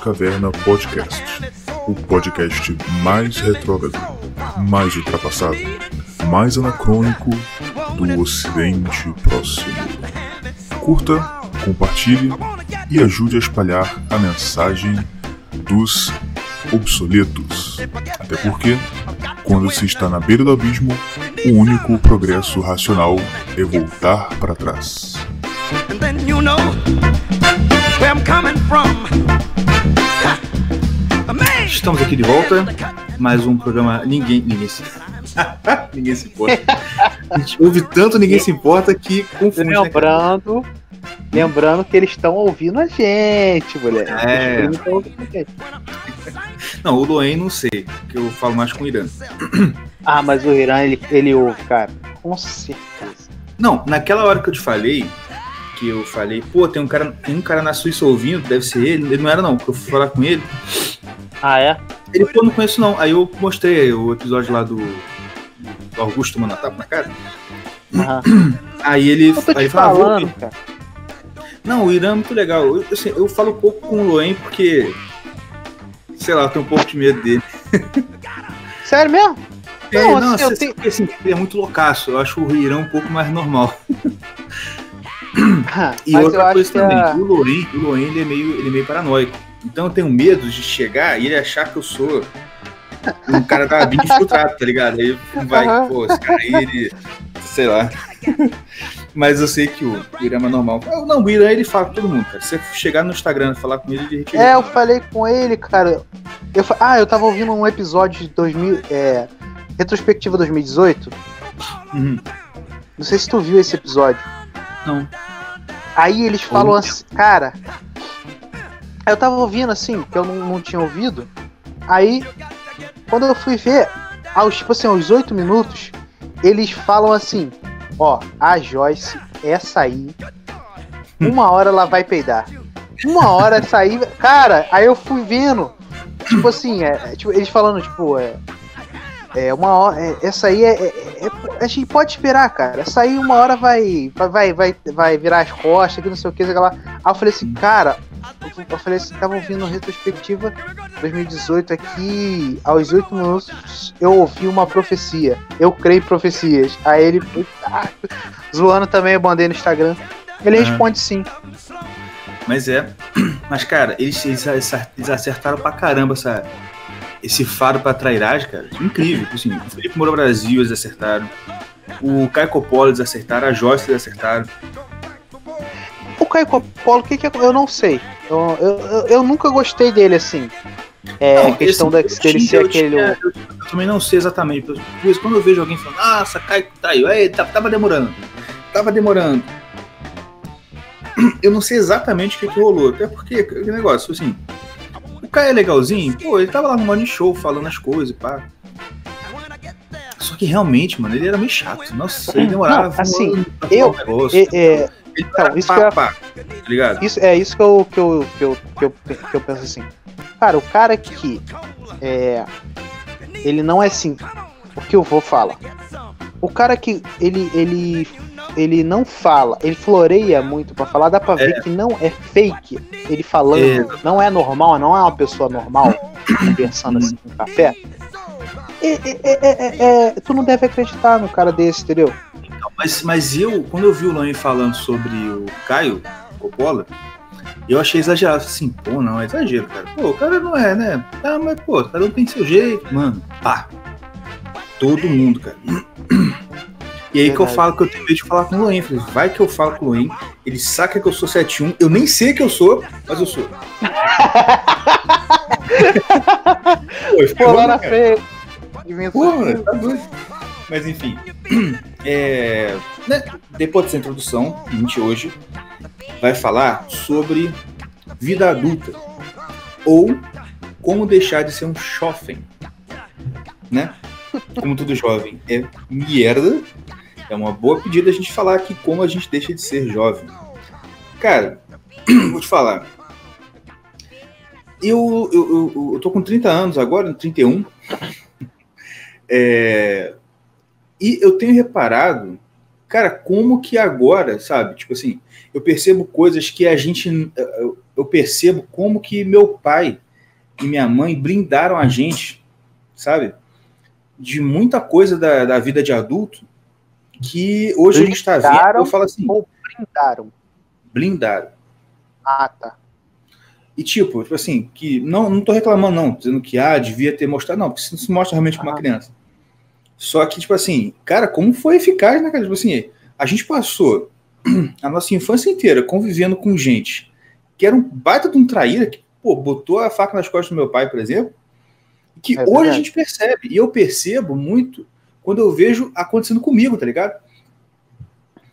Caverna Podcast, o podcast mais retrógrado, mais ultrapassado, mais anacrônico do Ocidente Próximo. Curta, compartilhe e ajude a espalhar a mensagem dos obsoletos. Até porque, quando se está na beira do abismo, o único progresso racional é voltar para trás. Where I'm coming from. Estamos aqui de volta. Mais um programa Ninguém. Ninguém se. ninguém se importa. A gente ouve tanto Ninguém se importa que confunde. né, lembrando, lembrando que eles estão ouvindo a gente, mulher. É. Gente. Não, o Loen não sei, que eu falo mais com o Irã. Ah, mas o Irã, ele, ele ouve, cara. Com certeza. Não, naquela hora que eu te falei, que eu falei, pô, tem um cara, tem um cara na Suíça ouvindo, deve ser ele. Ele não era, não, porque eu fui falar com ele. Ah, é? Ele, pô, não conheço não. Aí eu mostrei o episódio lá do, do Augusto tomando a tapa na cara. Aham. Aí ele, aí ele falava, "Vou falando, ouvir." cara. Não, o Irã é muito legal. Eu, assim, eu falo pouco com o Loen porque, sei lá, eu tenho um pouco de medo dele. Sério mesmo? É, Não, não, assim, eu assim, tenho- assim, ele é muito loucaço. Eu acho o Irã um pouco mais normal. E mas outra coisa também, a... o Loen, o Loen ele é, meio, ele é meio paranoico. Então eu tenho medo de chegar e ele achar que eu sou um cara da vida infiltrado, tá ligado? Aí vai, Aham. pô, esse cara aí, ele. Sei lá. Mas eu sei que o Irã é normal. Ah, Não, o Irã ele fala com todo mundo, cara. Se você chegar no Instagram e falar com ele, ele É, eu falei com ele, cara. Eu, ah, eu tava ouvindo um episódio de 2000, é, retrospectiva 2018. Uhum. Não sei se tu viu esse episódio. Não. Aí eles falam assim, cara. Eu tava ouvindo assim, que eu não, não tinha ouvido. Aí, quando eu fui ver, aos, tipo assim, aos oito minutos, eles falam assim: Ó, a Joyce, essa aí, uma hora ela vai peidar. Uma hora essa aí. Cara, aí eu fui vendo. Tipo assim, é, é, tipo, eles falando, tipo, é. É, uma hora. é, essa aí é, é- é- A gente pode esperar, cara. Essa aí uma hora vai. Vai, vai, vai, virar as costas, que não sei o que, sei lá. Aí eu falei assim, cara. eu- falei assim, tava ouvindo retrospectiva 2018 aqui, aos oito minutos, eu ouvi uma profecia. Eu creio em profecias. Aí ele. ah, zoando também, eu mandei no Instagram. Ele responde sim. Mas é. Mas, cara, eles, eles, eles acertaram pra caramba essa, esse faro pra trairagem, cara. Incrível. Assim, o Felipe Moura Brasil eles acertaram. O Caio Coppola eles acertaram. A Joyce eles acertaram. O Caio Coppola, o que que é- eu não sei. Eu, eu, eu, eu nunca gostei dele assim. É, Não, a questão esse- da- eu dele tinha- ser aquele. tinha- eu, também não sei exatamente. Por quando eu vejo alguém falando, nossa, Caio traiu, aí, tá- tava demorando. Tava demorando. Eu não sei exatamente o que, que rolou. Até porque, que negócio, assim. O Caio é legalzinho, pô, ele tava lá no morning show falando as coisas, pá. Só que realmente, mano, ele era meio chato. Nossa, ele demorava. Não, assim, eu- negócio. É, é, ele então, era isso pá, que eu pá, tá ligado? isso, é isso que eu, que, eu, que, eu, que, eu, que eu penso assim. Cara, o cara que. É, ele não é assim. O que eu vou falar. O cara que ele, ele, ele não fala, ele floreia muito pra falar, dá pra ver que não é fake. Ele falando, É. não é normal, não é uma pessoa normal conversando assim com café. É, é, é, é, é, tu não deve acreditar no cara desse, entendeu? Mas, mas eu, quando eu vi o Loen falando sobre o Caio Coppola, eu achei exagerado. Assim, pô, não, é exagero, cara. Pô, o cara não é, né? Ah, mas, pô, cada um tem seu jeito, mano. Pá. Todo mundo, cara. E aí que eu falo que eu tenho medo de falar com o Loen. Falei, vai que eu falo com o Loen, ele saca que eu sou 71, eu nem sei que eu sou, mas eu sou. Pô, Pô, lá na frente. Pô, mano, tá doido. Mas enfim. É, né, depois dessa introdução, a gente hoje vai falar sobre vida adulta. Ou como deixar de ser um jovem. Né? Como todo jovem é merda. É uma boa pedida a gente falar aqui como a gente deixa de ser jovem. Cara, vou te falar. Eu, eu, eu, eu tô com 30 anos agora, 31. É, e eu tenho reparado, cara, como que agora, sabe? Tipo assim, eu percebo coisas que a gente. eu percebo como que meu pai e minha mãe blindaram a gente, sabe? De muita coisa da, da vida de adulto que hoje blindaram a gente está vendo. Eu falo assim. Ou blindaram? Blindaram. Ah, tá. E tipo, tipo assim, que não, não tô reclamando, não, dizendo que ah, devia ter mostrado, não, porque isso se mostra realmente ah. uma criança. Só que, tipo assim, cara, como foi eficaz, né, cara? Tipo assim, a gente passou a nossa infância inteira convivendo com gente que era um baita de um traíra, que, pô, botou a faca nas costas do meu pai, por exemplo, que é hoje a gente percebe, e eu percebo muito quando eu vejo acontecendo comigo, tá ligado?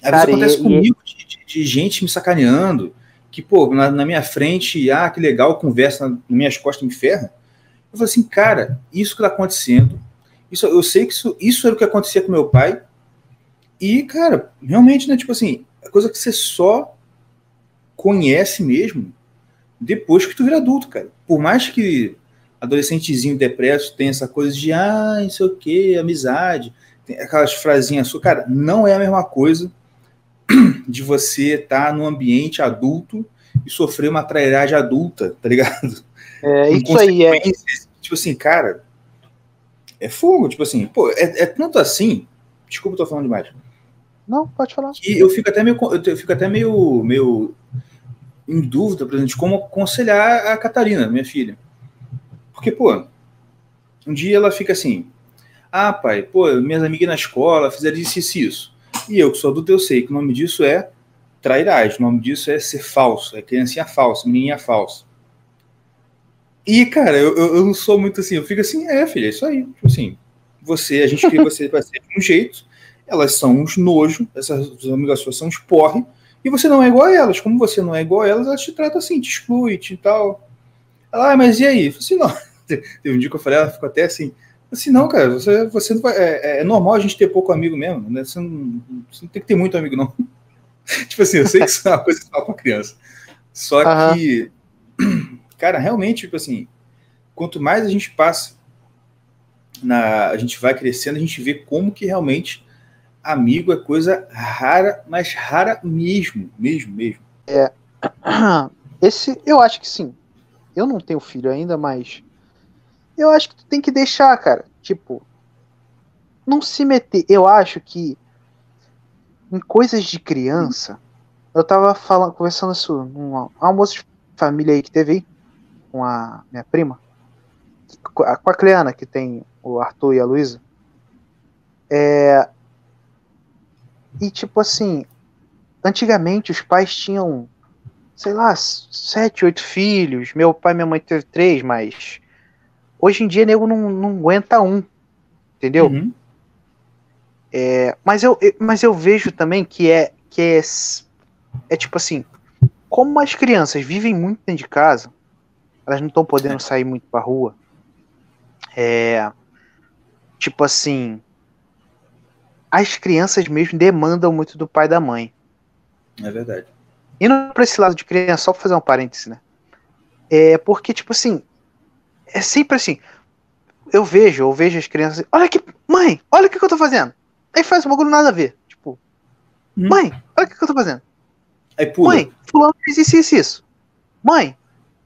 Às vezes acontece e, comigo, e... De, de, gente me sacaneando, que, pô, na, na, minha frente, ah, que legal, conversa nas minhas costas me ferra. Eu falo assim, cara, isso que tá acontecendo, isso, eu sei que isso, isso era o que acontecia com meu pai, e, cara, realmente, né, tipo assim, é coisa que você só conhece mesmo depois que tu vira adulto, cara. Por mais que adolescentezinho depresso tenha essa coisa de, ah, não sei o que, amizade, tem aquelas frasinhas suas, cara, não é a mesma coisa de você estar tá num ambiente adulto e sofrer uma trairagem adulta, tá ligado? É, isso aí é. Tipo assim, cara, é fogo, tipo assim, pô, é, é tanto assim, desculpa, eu tô falando demais. Não, pode falar. Que eu fico até meio, eu fico até meio, meio em dúvida, por exemplo, de como aconselhar a Catarina, minha filha. Porque, pô, um dia ela fica assim, ah, pai, pô, minhas amigas na escola fizeram isso e isso. E eu, que sou adulto, eu sei que o nome disso é trairagem, o nome disso é ser falso, é criancinha falsa, menininha falsa. E, cara, eu, eu, não sou muito assim, eu fico assim, é, filha, é isso aí. Tipo assim, você, a gente cria você para ser de um jeito, elas são uns nojo, essas amigas suas são uns porre, e você não é igual a elas. Como você não é igual a elas, elas te tratam assim, te exclui, te tal. Ela, ah, mas e aí? Eu falei assim, não. Teve um dia que eu falei, ela ficou até assim, assim, não, cara, você, você não vai, é, é, normal a gente ter pouco amigo mesmo, né? Você não, você não tem que ter muito amigo, não. tipo assim, eu sei que isso é uma coisa que fala pra criança. Só uhum. que, cara, realmente, tipo assim, quanto mais a gente passa, na, a gente vai crescendo, a gente vê como que realmente amigo é coisa rara, mas rara mesmo, mesmo, mesmo. É. Esse, eu acho que sim. Eu não tenho filho ainda, mas eu acho que tu tem que deixar, cara. Tipo, não se meter. Eu acho que em coisas de criança, eu tava falando, conversando isso num almoço de família aí que teve aí, com a minha prima, com a Cleana, que tem o Arthur e a Luísa. É, e tipo assim, antigamente os pais tinham, sei lá, sete, oito filhos. Meu pai e minha mãe teve três, mas hoje em dia nego não, não aguenta um. Entendeu? Uhum. É, mas, eu, mas eu vejo também que é que é, é tipo assim, como as crianças vivem muito dentro de casa, elas não estão podendo sair muito pra rua. É, tipo assim, as crianças mesmo demandam muito do pai e da mãe. É verdade. Indo pra esse lado de criança, só pra fazer um parêntese, né? É porque, tipo assim, é sempre assim. Eu vejo, eu vejo as crianças. Olha que. Mãe, olha o que, que eu tô fazendo. Aí faz um bagulho nada a ver. Tipo, hum. mãe, olha o que, que eu tô fazendo. Aí pula. Mãe, fulano fez isso, isso, isso. Mãe,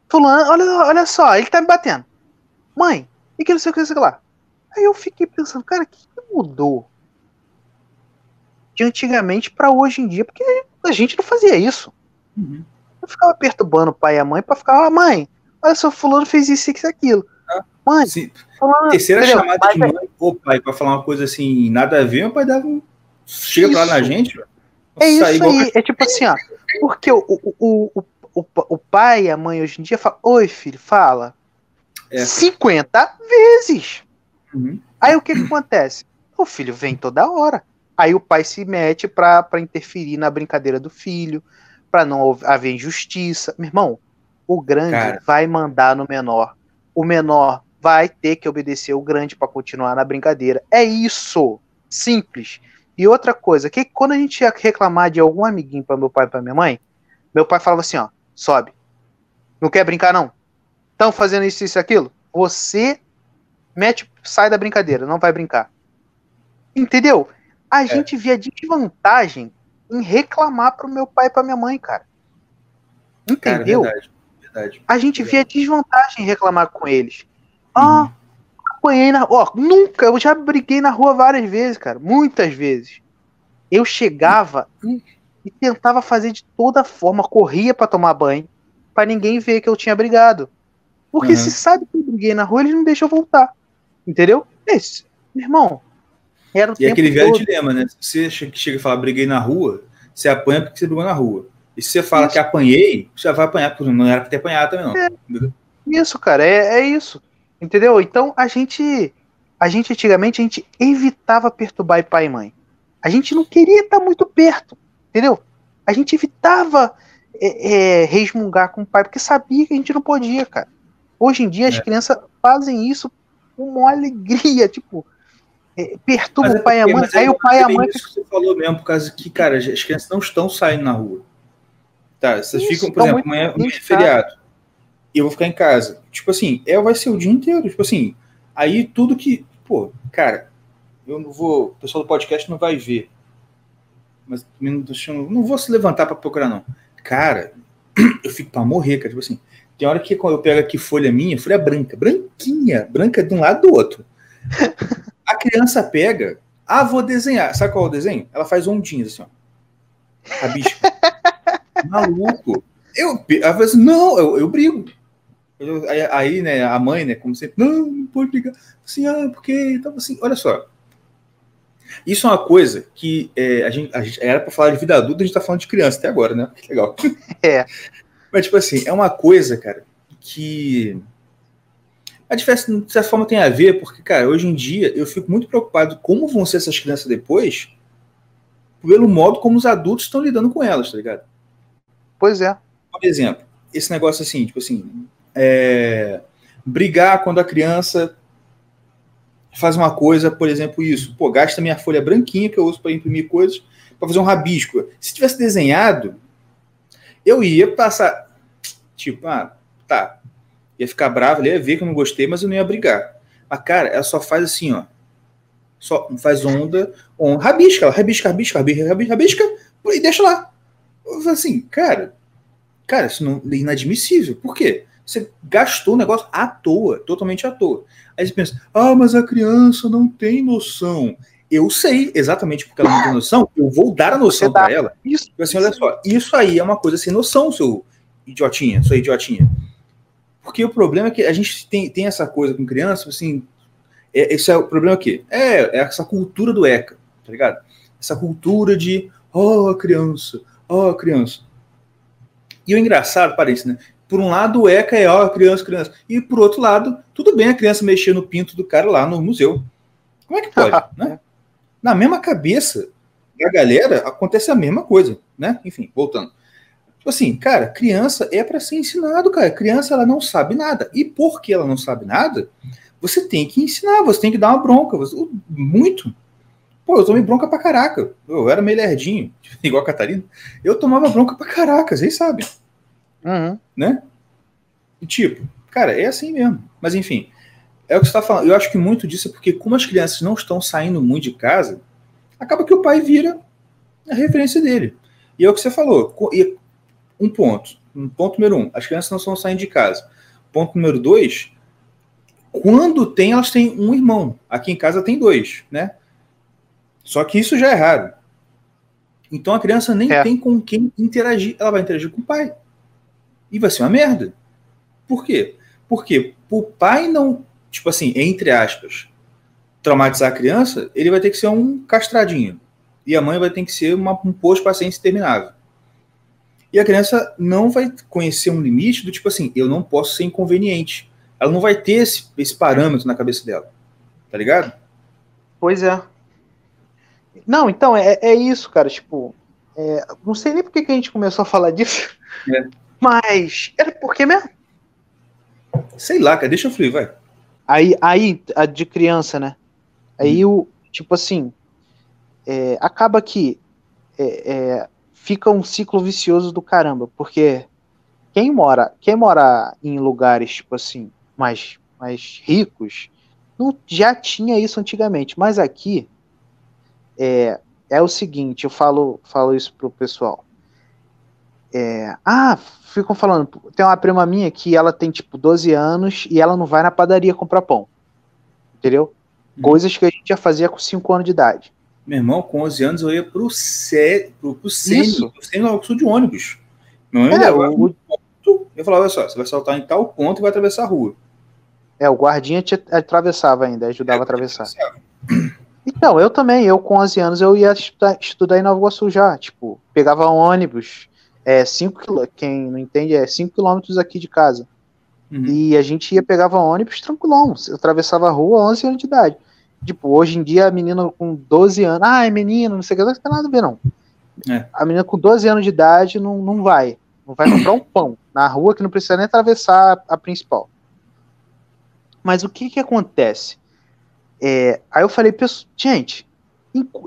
fulano, olha, olha só, ele tá me batendo. Mãe, e que não sei o que, não sei o que lá. Aí eu fiquei pensando, cara, o que mudou? de antigamente para hoje em dia, porque a gente não fazia isso. Uhum. Eu ficava perturbando o pai e a mãe para ficar, ah, mãe, olha só, fulano fez isso e aquilo. Ah, mãe, fulano, terceira entendeu? chamada de mãe, ô pai, para falar uma coisa assim, nada a ver, meu pai dava um. Chega isso. pra lá na gente, É isso aí, é tipo assim, ó, porque o, o, o, o, o pai e a mãe hoje em dia falam, oi filho, fala. É. 50 vezes. Uhum. Aí o que, que acontece? O filho vem toda hora. Aí o pai se mete para interferir na brincadeira do filho, para não haver injustiça. Meu irmão, o grande Cara. vai mandar no menor. O menor vai ter que obedecer o grande para continuar na brincadeira. É isso. Simples. E outra coisa, que quando a gente ia reclamar de algum amiguinho para meu pai e para minha mãe, meu pai falava assim, ó, sobe. Não quer brincar não? Estão fazendo isso isso aquilo? Você mete, sai da brincadeira, não vai brincar. Entendeu? a é. gente via desvantagem em reclamar pro meu pai e pra minha mãe, cara. Entendeu? Cara, Verdade. a gente via desvantagem em reclamar com eles. Uhum. Ah, apanhei na Ó, nunca, eu já briguei na rua várias vezes, cara. Muitas vezes. Eu chegava e, e tentava fazer de toda forma, corria pra tomar banho, pra ninguém ver que eu tinha brigado. Porque Uhum. se sabe que eu briguei na rua, eles não deixam eu voltar. Entendeu? Esse, meu irmão. Era o E aquele velho todo. dilema, né? Se você che- chega e fala briguei na rua, você apanha porque você brigou na rua. E se você fala Isso. que apanhei, você vai apanhar, porque não era pra ter apanhado também, não. Entendeu? Isso, cara, é, é isso. Entendeu? Então a gente. A gente antigamente a gente evitava perturbar pai e mãe. A gente não queria estar muito perto. Entendeu? A gente evitava é, é, resmungar com o pai, porque sabia que a gente não podia, cara. Hoje em dia as É. crianças fazem isso com uma alegria, tipo, é, perturba Mas é o pai e a mãe, é aí o pai e a mãe isso que você falou mesmo, por causa que, cara, as crianças não estão saindo na rua. Tá, vocês Isso, ficam, por exemplo, amanhã, amanhã é feriado. E eu vou ficar em casa. Tipo assim, é, vai ser o dia inteiro. Tipo assim, aí tudo que. Pô, cara, eu não vou. O pessoal do podcast não vai ver. Mas não, vou se levantar pra procurar, não. Cara, eu fico pra morrer, cara. Tipo assim, tem hora que eu pego aqui folha minha, folha branca, branquinha, branca de um lado do outro. Criança pega, ah, vou desenhar. Sabe qual é o desenho? Ela faz ondinhas assim, ó. A bicha. Maluco. Eu, ela fala assim, não, eu, eu brigo. Eu- aí, aí, né, a mãe, né, como sempre, não, não pode brigar. Assim, ah, porque. Tava assim, olha só. Isso é uma coisa que é, a, gente, a gente era pra falar de vida adulta, a gente tá falando de criança até agora, né? Que legal. É. Mas, tipo assim, é uma coisa, cara, que. A diferença, de certa forma, tem a ver, porque, cara, hoje em dia eu fico muito preocupado como vão ser essas crianças depois, pelo modo como os adultos estão lidando com elas, tá ligado? Pois é. Por exemplo, esse negócio assim, tipo assim, é, brigar quando a criança faz uma coisa, por exemplo, isso, pô, gasta minha folha branquinha que eu uso para imprimir coisas, para fazer um rabisco. Se tivesse desenhado, eu ia passar, tipo, ah, tá, ia ficar bravo, ele ia ver que eu não gostei, mas eu não ia brigar. Mas, cara, ela só faz assim, ó, só faz onda, on, rabisca, rabisca, rabisca, rabisca, rabisca, rabisca, e deixa lá. Eu falo assim, cara, cara, isso não, é inadmissível. Por quê? Você gastou o negócio à toa, totalmente à toa. Aí você pensa, ah, mas a criança não tem noção. Eu sei, exatamente porque ela não tem noção, eu vou dar a noção para ela. Isso. Tipo assim, olha só, isso aí é uma coisa sem noção, seu idiotinha, sua idiotinha. Porque o problema é que a gente tem, tem essa coisa com criança, assim, é, esse é o problema aqui. É, é essa cultura do ECA, tá ligado? Essa cultura de, oh, criança, oh, criança. E o engraçado, parece, né? Por um lado, o ECA é, ó, criança, criança. E por outro lado, tudo bem a criança mexer no pinto do cara lá no museu. Como é que pode, né? Na mesma cabeça da galera, acontece a mesma coisa, né? Enfim, voltando. Tipo assim, cara, criança é para ser ensinado, cara. Criança, ela não sabe nada. E porque ela não sabe nada, você tem que ensinar, você tem que dar uma bronca. Você, muito. Pô, eu tomei bronca pra caraca. Eu era meio lerdinho, igual a Catarina. Eu tomava bronca pra caraca, vocês sabem Uhum. né? E tipo, cara, é assim mesmo. Mas enfim, é o que você está falando. Eu acho que muito disso é porque, como as crianças não estão saindo muito de casa, acaba que o pai vira a referência dele. E é o que você falou. e um ponto. Um ponto número um: as crianças não estão saindo de casa. Ponto número dois: quando tem, elas têm um irmão. Aqui em casa tem dois, né? Só que isso já é raro. Então a criança nem É. tem com quem interagir. Ela vai interagir com o pai. E vai ser uma merda. Por quê? Porque o pai não, tipo assim, entre aspas, traumatizar a criança, ele vai ter que ser um castradinho. E a mãe vai ter que ser uma, um posto paciência interminável. E a criança não vai conhecer um limite do tipo assim, eu não posso ser inconveniente. Ela não vai ter esse, esse parâmetro na cabeça dela. Tá ligado? Pois é. Não, então, é, é isso, cara. Tipo, é, não sei nem por que a gente começou a falar disso. É. Mas era porque mesmo. Sei lá, cara, deixa eu fluir, vai. Aí, aí, a de criança, né? Aí o, tipo assim, é, acaba que é, é, fica um ciclo vicioso do caramba, porque quem mora, quem mora em lugares, tipo assim, mais, mais ricos, não, já tinha isso antigamente, mas aqui é, é o seguinte, eu falo, falo isso pro pessoal. É, ah, ficam falando, tem uma prima minha que ela tem tipo 12 anos e ela não vai na padaria comprar pão. Entendeu? Hum. Coisas que a gente já fazia com 5 anos de idade. Meu irmão, com 11 anos eu ia pro, C, pro, pro Sênio, eu sou de ônibus. Meu irmão é, o... um ponto, eu falava, olha só, você vai saltar em tal ponto e vai atravessar a rua. É, o guardinha te atravessava ainda, ajudava é, a atravessar. Então, eu também, eu com 11 anos, eu ia estudar, estudar em Nova Iguaçu já, tipo, pegava ônibus, é 5 quem não entende, é 5 quilômetros aqui de casa. Uhum. E a gente ia, pegava ônibus tranquilão, atravessava a rua 11 anos de idade. Tipo, hoje em dia a menina com 12 anos, ah, é menina, não sei o que, não tem nada a ver não. É. A menina com 12 anos de idade não, não vai, não vai comprar um pão na rua que não precisa nem atravessar a, a principal. Mas o que que acontece? É, aí eu falei, gente,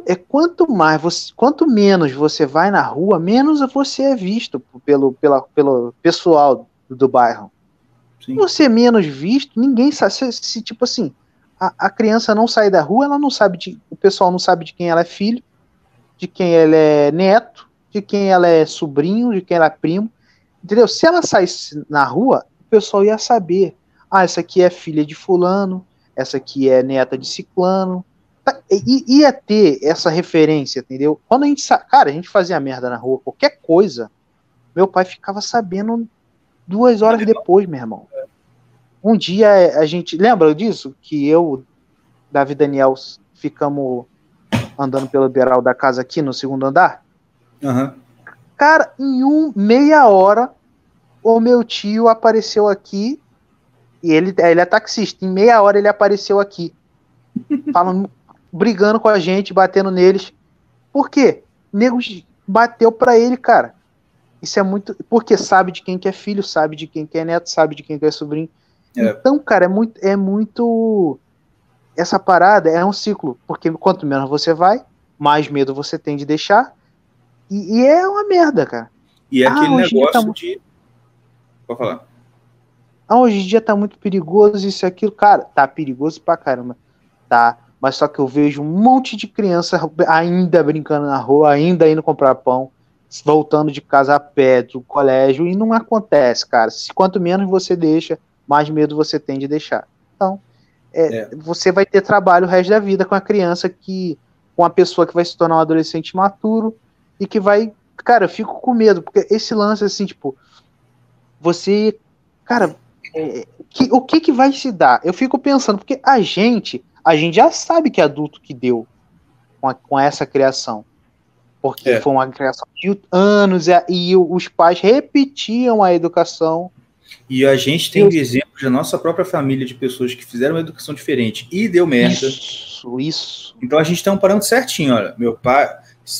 é quanto mais você, quanto menos você vai na rua, menos você é visto pelo, pela, pelo pessoal do, do bairro. Sim. Você é menos visto, ninguém sabe. Se, se tipo assim, a, a, criança não sai da rua, ela não sabe de, o pessoal não sabe de quem ela é filho, de quem ela é neto, de quem ela é sobrinho, de quem ela é primo. Entendeu? Se ela saísse na rua, o pessoal ia saber. Ah, essa aqui é filha de fulano, essa aqui é neta de ciclano, Tá, ia ter essa referência, entendeu? Quando a gente, cara, a gente fazia merda na rua, qualquer coisa, meu pai ficava sabendo duas horas depois, meu irmão. Um dia a gente, lembra disso? Que eu, Davi Daniel, ficamos andando pelo beiral da casa aqui no segundo andar? Uhum. Cara, em um meia hora, o meu tio apareceu aqui e ele, ele é taxista. Em meia hora ele apareceu aqui, falando brigando com a gente, batendo neles. Por quê? Nego bateu pra ele, cara. Isso é muito. Porque sabe de quem que é filho, sabe de quem que é neto, sabe de quem que é sobrinho. É. Então, cara, é muito, é muito. Essa parada é um ciclo. Porque quanto menos você vai, mais medo você tem de deixar. E, e é uma merda, cara. E é ah, aquele negócio tá... de. Pode falar. Ah, hoje em dia tá muito perigoso isso e aquilo. Cara, tá perigoso pra caramba. Tá mas só que eu vejo um monte de criança ainda brincando na rua, ainda indo comprar pão, voltando de casa a pé, do colégio, e não acontece, cara. Se quanto menos você deixa, mais medo você tem de deixar. Então, é, é. você vai ter trabalho o resto da vida com a criança que. com a pessoa que vai se tornar um adolescente maturo e que vai. Cara, eu fico com medo, porque esse lance, assim, tipo, você. Cara, é, que, o que, que vai se dar? Eu fico pensando, porque a gente a gente já sabe que adulto que deu com, a, com essa criação. Porque é. foi uma criação de anos e, e, os pais repetiam a educação. E a gente tem Deus. exemplos da nossa própria família de pessoas que fizeram uma educação diferente e deu merda. Isso, isso. Então a gente tem um parâmetro certinho, olha. Meu pai,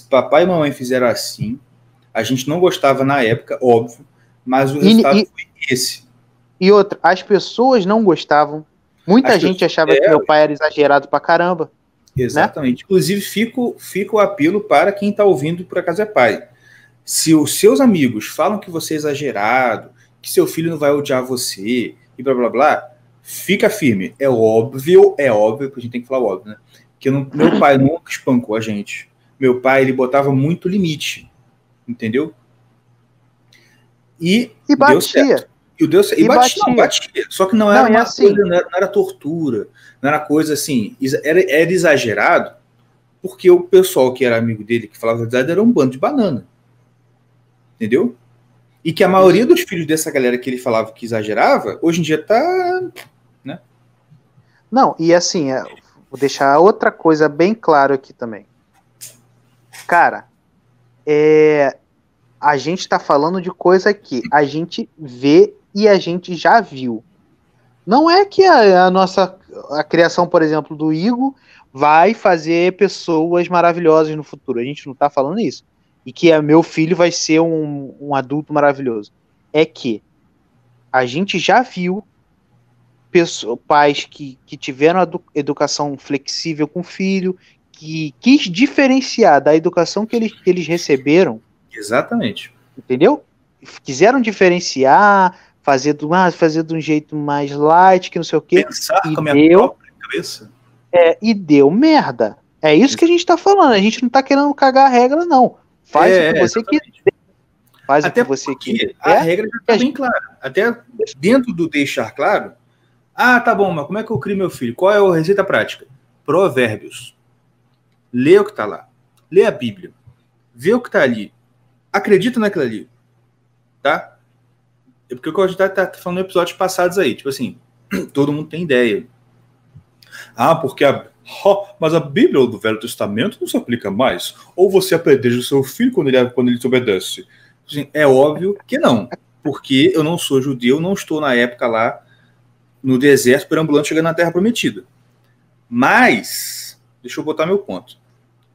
papai e mamãe fizeram assim. A gente não gostava na época, óbvio, mas o resultado e, foi esse. E outra, as pessoas não gostavam, Muita Acho gente que achava é... que meu pai era exagerado pra caramba. Né? Exatamente. Né? Inclusive, fico, fico o apelo para quem está ouvindo por acaso é pai. Se os seus amigos falam que você é exagerado, que seu filho não vai odiar você e blá blá blá, fica firme. É óbvio, é óbvio, porque a gente tem que falar óbvio, né? Que não, meu pai nunca espancou a gente. Meu pai, ele botava muito limite, entendeu? E, e batia. E o Deus e, e batia, batia. Não, batia. Só que não era não, uma assim. coisa, não era, não era, tortura, não era coisa assim, era, era exagerado, porque o pessoal que era amigo dele, que falava a verdade, era um bando de banana. Entendeu? E que a maioria dos filhos dessa galera que ele falava que exagerava, hoje em dia tá. Né? Não, e assim, é, vou deixar outra coisa bem claro aqui também. Cara, é, a gente está falando de coisa que a gente vê e a gente já viu. Não é que a, a nossa a criação, por exemplo, do Igor vai fazer pessoas maravilhosas no futuro. A gente não está falando isso. E que é, meu filho vai ser um, um adulto maravilhoso. É que a gente já viu pessoas, pais que, que tiveram educação flexível com o filho, que quis diferenciar da educação que eles, que eles receberam. Exatamente. Entendeu? Quiseram diferenciar, fazer, do, ah, fazer de um jeito mais light, que não sei o quê. Pensar e com a minha deu, própria cabeça. É, e deu merda. É isso que a gente tá falando. A gente não tá querendo cagar a regra, não. Faz é, o que você quiser. Faz Até o que você quer. a É? regra já está bem clara. Até dentro do deixar claro. Ah, tá bom, mas como é que eu crio meu filho? Qual é a receita prática? Provérbios. Lê o que está lá. Lê a Bíblia. Vê o que está ali. Acredita naquilo ali. Tá? É porque o que a gente tá, tá falando em episódios passados aí. Tipo assim, todo mundo tem ideia. Ah, porque a. Oh, mas a Bíblia do Velho Testamento não se aplica mais. Ou você apedreja o seu filho quando ele, quando ele te obedece. Assim, é óbvio que não. Porque eu não sou judeu, não estou na época lá no deserto perambulando chegando na Terra Prometida. Mas, deixa eu botar meu ponto.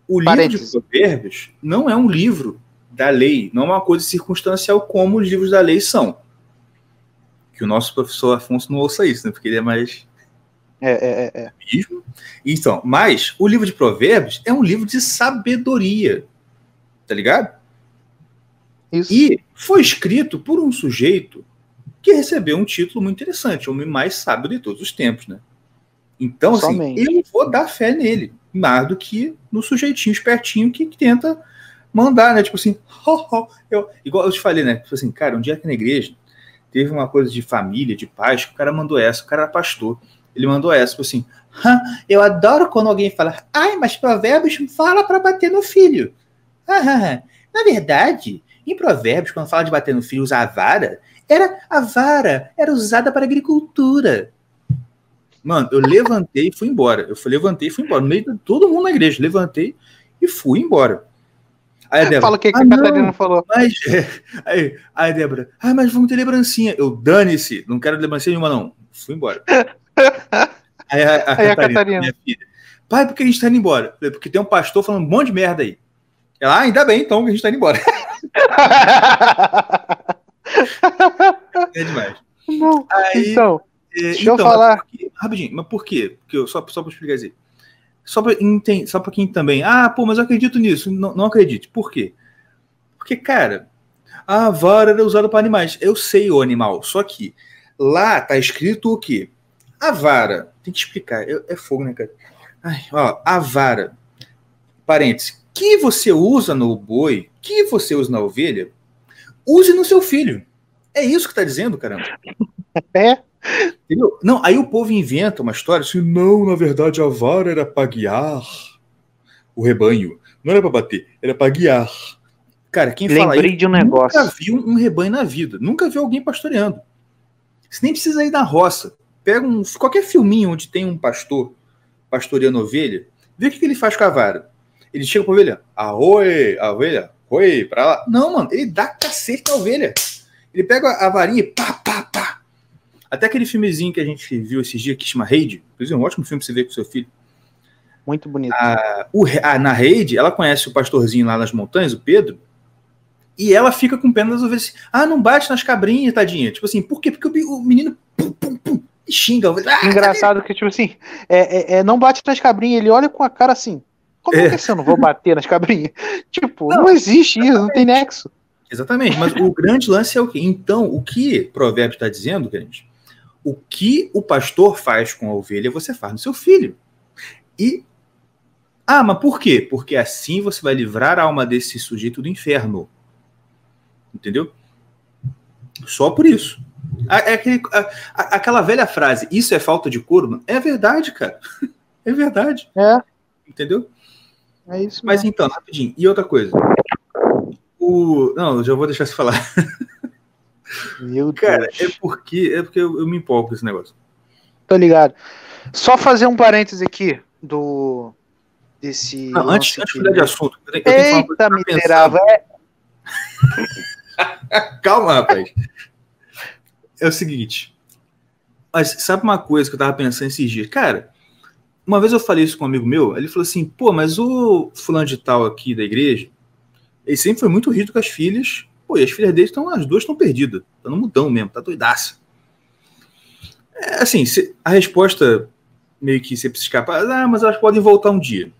O livro de Provérbios não é um livro da lei, não é uma coisa circunstancial como os livros da lei são. Que o nosso professor Afonso não ouça isso, né? Porque ele é mais É, é, é, é. mesmo. Então, mas o livro de Provérbios é um livro de sabedoria. Tá ligado? Isso. E foi escrito por um sujeito que recebeu um título muito interessante, o homem mais sábio de todos os tempos, né? Então, assim, Somente. eu vou dar fé nele, mais do que no sujeitinho espertinho que, tenta mandar, né? Tipo assim, eu, igual eu te falei, né? Tipo assim, cara, um dia aqui na igreja teve uma coisa de família, de paz, que o cara mandou essa, o cara era pastor. Ele mandou essa, tipo assim, "Hã, eu adoro quando alguém fala, ai, mas provérbios fala para bater no filho. Ah, na verdade, em provérbios, quando fala de bater no filho, usar a vara, era a vara era usada para agricultura. Mano, eu levantei e fui embora. Eu fui, levantei e fui embora. No meio de todo mundo na igreja. Levantei e fui embora. Aí a Débora, Fala o que, que "Ah, a não, Catarina falou. mas. Aí, aí, Débora, ah, mas vamos ter lembrancinha. Eu, dane-se, não quero lembrancinha nenhuma, não. Fui embora. Aí a, a Aí a Catarina, Catarina. minha filha, pai, por que a gente tá indo embora? Eu porque tem um pastor falando um monte de merda aí. Ela, ah, ainda bem, então, que a gente tá indo embora. É demais. Não. Aí, Então, é, deixa eu então, falar. mas quê? rapidinho, mas por quê? Porque eu, só, só para explicar assim. Só para só pra quem também. Ah, pô, mas eu acredito nisso. Não, não acredite. Por quê? Porque, cara, a vara era usada para animais. Eu sei o animal, só que lá tá escrito o quê? A vara. Tem que explicar. É, é fogo, né, cara? Ai, ó, a vara. Parênteses. Que você usa no boi, que você usa na ovelha, use no seu filho. É isso que tá dizendo, caramba. É? Entendeu? Não, aí o povo inventa uma história assim, não, na verdade a vara era para guiar o rebanho. Não era para bater, era para guiar. Cara, quem fala Lembrei isso de um nunca negócio. viu um rebanho na vida, nunca viu alguém pastoreando. Você nem precisa ir na roça. Pega um, qualquer filminho onde tem um pastor pastoreando ovelha, vê o que, que ele faz com a vara. Ele chega pra ovelha, arroi, a ovelha, oi, pra lá. Não, mano, ele dá cacete na ovelha. Ele pega a varinha e pá, pá, pá. Até aquele filmezinho que a gente viu esses dias que chama Raid, inclusive é um ótimo filme pra você ver com seu filho. Muito bonito. A, o, a, na Raid, ela conhece o pastorzinho lá nas montanhas, o Pedro, e ela fica com pena das ovelhas. assim, Ah, não bate nas cabrinhas, tadinha. Tipo assim, por quê? Porque o, o menino pum, pum, pum, xinga. Ah, Engraçado que, tipo assim, é, é- é, não bate nas cabrinhas, ele olha com a cara assim. Como é, É. que assim eu não vou bater nas cabrinhas? Tipo, Não, não, existe isso, não tem nexo. Exatamente, mas o grande lance é o quê? Então, o que Provérbio está dizendo, gente? O que o pastor faz com a ovelha, você faz no seu filho. E. Ah, mas por quê? Porque assim você vai livrar a alma desse sujeito do inferno. Entendeu? Só por isso. É aquele- a- a- aquela velha frase, isso é falta de couro? É verdade, cara. É verdade. É, Entendeu? é isso Mas mesmo. então, rapidinho. E outra coisa. O... Não, já vou deixar você falar. Meu Cara, Deus. é porque, é porque eu, eu me empolgo com esse negócio. Tô ligado. Só fazer um parêntese aqui do. Desse. Não, antes, antes de mudar de assunto, eu tenho, Eita, eu miserável. É. Calma, rapaz. É o seguinte. Mas sabe uma coisa que eu tava pensando esses dias? Cara, uma vez eu falei isso com um amigo meu, ele falou assim, pô, mas o fulano de tal aqui da igreja, ele sempre foi muito rígido com as filhas, pô, e as filhas dele estão, as duas estão perdidas, tá no mudão mesmo, tá doidaça. É, assim, se- a resposta meio que você precisa escapar, ah, mas elas podem voltar um dia.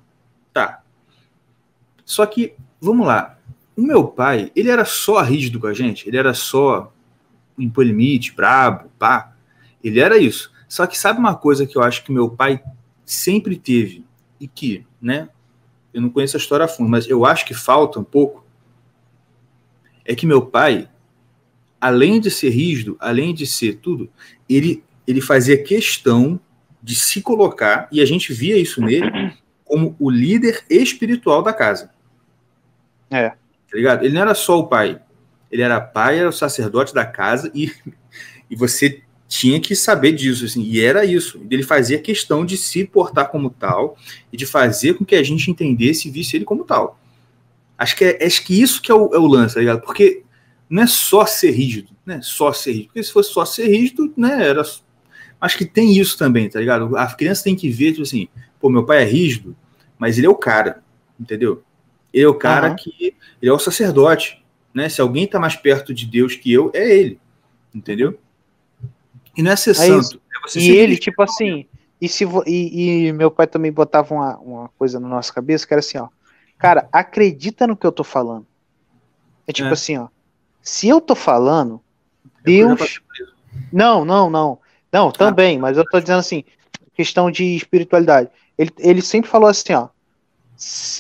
Tá. Só que, vamos lá, o meu pai, ele era só rígido com a gente, ele era só impor limite, brabo, pá. Ele era isso. Só que sabe uma coisa que eu acho que meu pai sempre teve e que, né, eu não conheço a história a fundo, mas eu acho que falta um pouco é que meu pai, além de ser rígido, além de ser tudo, ele, ele fazia questão de se colocar, e a gente via isso nele, como o líder espiritual da casa. É. Tá ligado? Ele não era só o pai. Ele era pai, era o sacerdote da casa, e, e você tinha que saber disso, assim, e era isso. Ele fazia questão de se portar como tal e de fazer com que a gente entendesse e visse ele como tal. Acho que, é, acho que isso que é o, é o lance, tá ligado? Porque não é só ser rígido, né? Só ser rígido. Porque se fosse só ser rígido, né? Era. Acho que tem isso também, tá ligado? A criança tem que ver, tipo assim, pô, meu pai é rígido, mas ele é o cara, entendeu? Ele é o cara uhum. que. Ele é o sacerdote, né? Se alguém tá mais perto de Deus que eu, é ele, entendeu? E não é ser é santo. É e ele, tipo assim, e, se e, e, meu pai também botava uma, uma coisa na nossa cabeça que era assim, ó. Cara, acredita no que eu tô falando. É tipo é. assim, ó. Se eu tô falando, é Deus. Não, não, não. Não, ah. também, ah. mas eu tô dizendo assim, questão de espiritualidade. Ele, ele sempre falou assim, ó.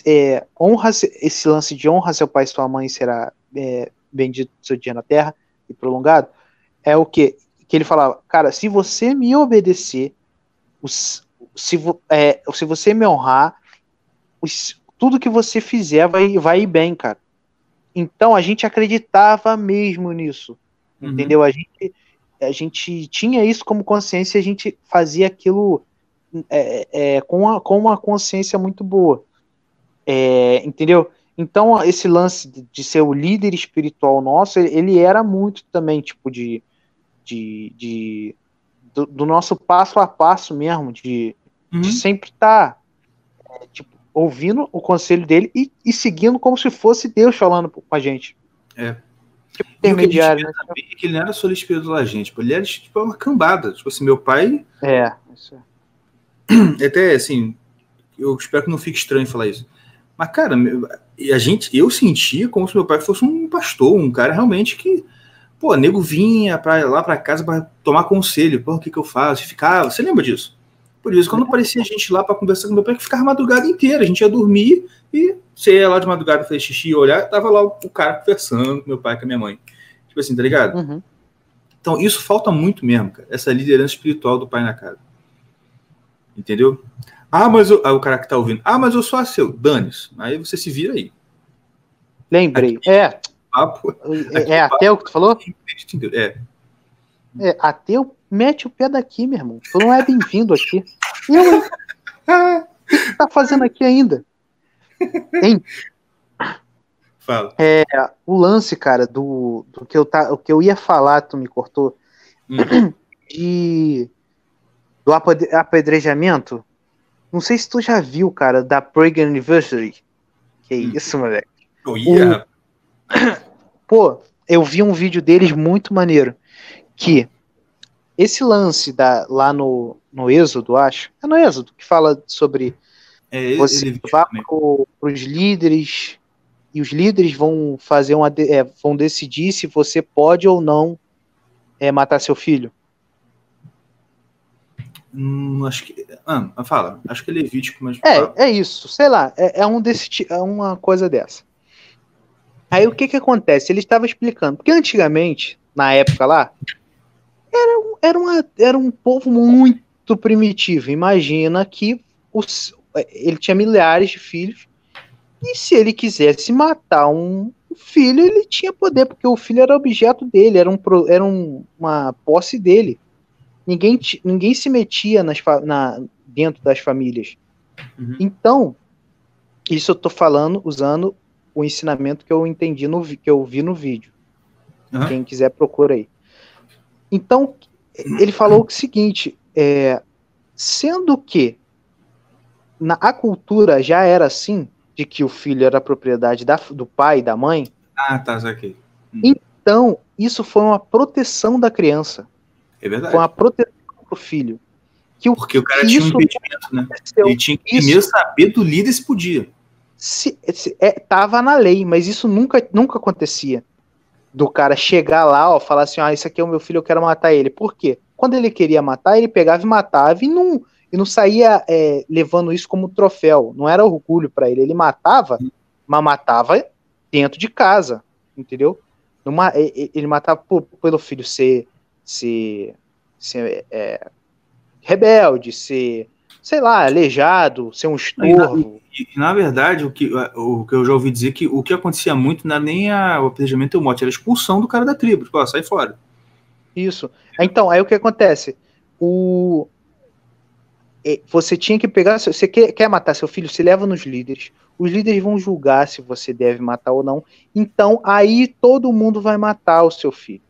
É, honra esse lance de honra seu pai e sua mãe será é, bendito seu dia na terra e prolongado. É o que? que ele falava, cara, se você me obedecer, os, se, é, se você me honrar, os, tudo que você fizer vai, vai ir bem, cara. Então a gente acreditava mesmo nisso, uhum. entendeu? A gente, a gente tinha isso como consciência, a gente fazia aquilo é, é, com, a, com uma consciência muito boa, é, entendeu? Então esse lance de, ser o líder espiritual nosso, ele, era muito também tipo de de, de do, do, nosso passo a passo mesmo, de, uhum. de sempre estar tá, é, tipo, ouvindo o conselho dele e, e, seguindo como se fosse Deus falando com a gente. É. Tipo, intermediário. Né? É que ele não era só espírito da gente, ele era tipo uma cambada. Tipo assim, meu pai. É, isso é. Até assim, eu espero que não fique estranho falar isso. Mas, cara, a gente, eu sentia como se meu pai fosse um pastor, um cara realmente que Pô, nego vinha pra, lá para casa para tomar conselho. Pô, o que, que eu faço? Ficava. Você lembra disso? Por isso, quando aparecia gente lá para conversar com meu pai, que ficava a madrugada inteira. A gente ia dormir e você ia lá de madrugada fazer xixi e olhar, tava lá o, o, cara conversando com meu pai, com a minha mãe. Tipo assim, tá ligado? Uhum. Então, isso falta muito mesmo, cara. Essa liderança espiritual do pai na casa. Entendeu? Ah, mas eu, ah, o cara que tá ouvindo. Ah, mas eu sou a seu. Dane-se. Aí você se vira aí. Lembrei. Aqui, é papo. É, é ateu que tu falou? É. É, ateu, mete o pé daqui, meu irmão. Tu não é bem-vindo aqui. Eu, O que tu tá fazendo aqui ainda? Hein? Fala. É, o lance, cara, do, do que eu tá, o que eu ia falar, tu me cortou. Hum. De do apedrejamento. Não sei se tu já viu, cara, da Prague Anniversary. Que hum. isso, moleque. Oh, yeah. Pô, eu vi um vídeo deles muito maneiro. Que esse lance da, lá no, no Êxodo, acho. É no Êxodo que fala sobre é, você vá para os líderes e os líderes vão fazer uma é, vão decidir se você pode ou não é, matar seu filho. Hum, acho que. Ah, fala. Acho que é Levítico, mas. É, é isso. Sei lá. É, é um desse, é uma coisa dessa. Aí o que que acontece? Ele estava explicando. Porque antigamente, na época lá, era, era, uma, era um povo muito primitivo. Imagina que os, ele tinha milhares de filhos. E se ele quisesse matar um filho, ele tinha poder, porque o filho era objeto dele, era, um, era um, uma posse dele. Ninguém, ninguém se metia nas, na, dentro das famílias. Uhum. Então, isso eu tô falando usando o ensinamento que eu entendi no que eu vi no vídeo. Uhum. Quem quiser procura aí. Então ele falou o seguinte, é, sendo que na a cultura já era assim de que o filho era propriedade da, do pai e da mãe. Ah, tá, aqui. Hum. Então isso foi uma proteção da criança. É verdade. Foi uma proteção pro filho. Que o, Porque o cara tinha um impedimento, né? Ele tinha que primeiro saber do líder se podia se, se é, tava na lei, mas isso nunca, nunca acontecia. Do cara chegar lá, ó, falar assim, ah, isso aqui é o meu filho, eu quero matar ele. Por quê? Quando ele queria matar, ele pegava e matava e não, e não saía é, levando isso como troféu. Não era orgulho para ele. Ele matava, mas matava dentro de casa, entendeu? Numa, ele matava por, pelo filho ser, ser, ser é, rebelde, ser, sei lá, aleijado, ser um estorvo. E, e, na verdade, o que, o que eu já ouvi dizer que o que acontecia muito não era nem a, o apedrejamento e o morte, era a expulsão do cara da tribo. Tipo, ó, sai fora. Isso. Então, aí o que acontece? O, você tinha que pegar. Você quer, quer matar seu filho? Se leva nos líderes. Os líderes vão julgar se você deve matar ou não. Então, aí todo mundo vai matar o seu filho.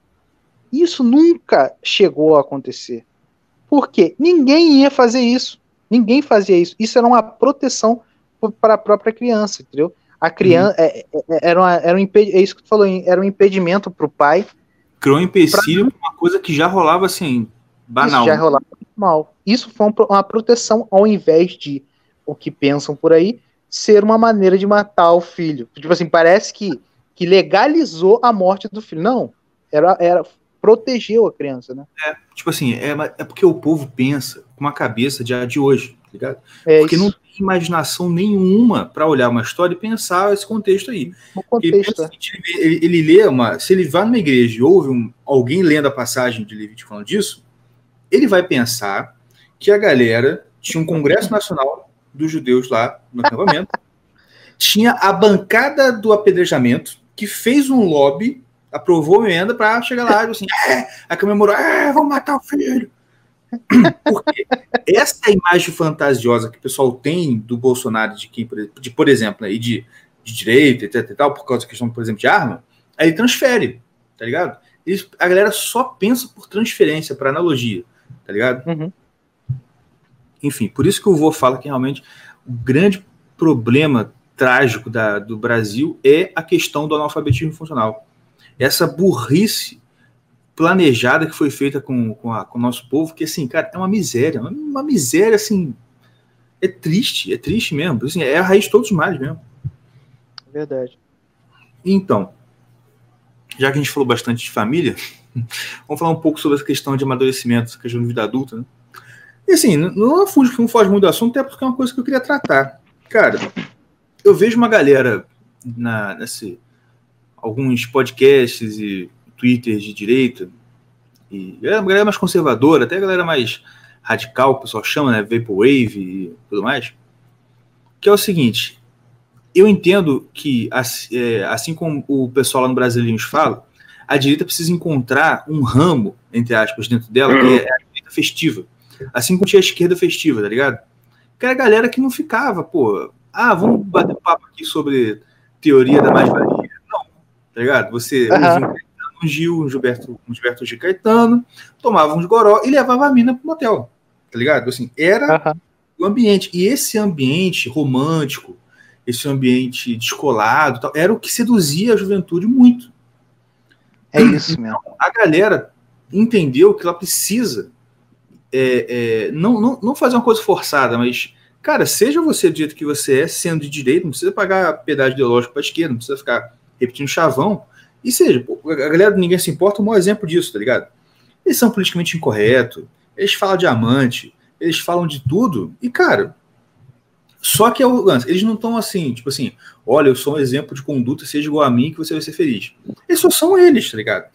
Isso nunca chegou a acontecer. Por quê? Ninguém ia fazer isso. Ninguém fazia isso. Isso era uma proteção para a própria criança, entendeu? A criança uhum. é, é, era, uma, era um é isso que tu falou, era um impedimento para o pai. Criou um empecilho pra... uma coisa que já rolava assim, banal. Isso já rolava mal. Isso foi uma proteção ao invés de o que pensam por aí ser uma maneira de matar o filho. Tipo assim, parece que, que legalizou a morte do filho. Não, era, era protegeu a criança, né? É, tipo assim, é, é porque o povo pensa com uma cabeça de, de hoje, tá ligado? É porque isso. não tem imaginação nenhuma para olhar uma história e pensar esse contexto aí. Contexto. Ele, ele, ele, lê uma. Se ele vai numa igreja e ouve um, alguém lendo a passagem de Levítico falando disso, ele vai pensar que a galera tinha um congresso nacional dos judeus lá no acampamento, tinha a bancada do apedrejamento que fez um lobby, aprovou a emenda para chegar lá e assim, é, a comemorou, é, vamos matar o filho. Porque essa imagem fantasiosa que o pessoal tem do Bolsonaro, de quem, de, por exemplo, né, de, de direita, etc e tal, por causa da questão, por exemplo, de arma, aí ele transfere, tá ligado? A galera só pensa por transferência, para analogia, tá ligado? Uhum. Enfim, por isso que o vô fala que realmente o grande problema trágico da, do Brasil é a questão do analfabetismo funcional. Essa burrice planejada que foi feita com, com, a, com o nosso povo, que assim, cara, é uma miséria, uma, uma miséria assim. É triste, é triste mesmo. Assim, é a raiz de todos os males mesmo. Verdade. Então, já que a gente falou bastante de família, vamos falar um pouco sobre essa questão de amadurecimento, essa questão de vida adulta, né? E assim, não fujo não foge muito do assunto, até porque é uma coisa que eu queria tratar. Cara, eu vejo uma galera na, nesse, alguns podcasts e twitters de direita, e uma galera mais conservadora, até a galera mais radical, o pessoal chama, né? Vaporwave e tudo mais. Que é o seguinte: eu entendo que, é, assim como o pessoal lá no Brasileiros fala, a direita precisa encontrar um ramo, entre aspas, dentro dela, que é a direita festiva. Assim como tinha a esquerda festiva, tá ligado? Que era a galera que não ficava, pô, ah, vamos bater papo aqui sobre teoria da mais-valia. Tá ligado? Você uhum. um Gil, um Gilberto, um Gilberto G. Caetano, tomava uns goró e levava a mina pro motel, tá ligado? Assim, era uhum. o ambiente. E esse ambiente romântico, esse ambiente descolado, tal, era o que seduzia a juventude muito. É isso mesmo. Então, a galera entendeu que ela precisa é, é, não, não, não fazer uma coisa forçada, mas, cara, seja você do jeito que você é, sendo de direito, não precisa pagar pedágio ideológico para a esquerda, não precisa ficar repetindo chavão. E seja, a galera do Ninguém Se Importa é um bom exemplo disso, tá ligado? Eles são politicamente incorretos, eles falam de amante, eles falam de tudo, e, cara, só que é o eles não estão assim, tipo assim, olha, eu sou um exemplo de conduta, seja igual a mim que você vai ser feliz. Eles só são eles, tá ligado?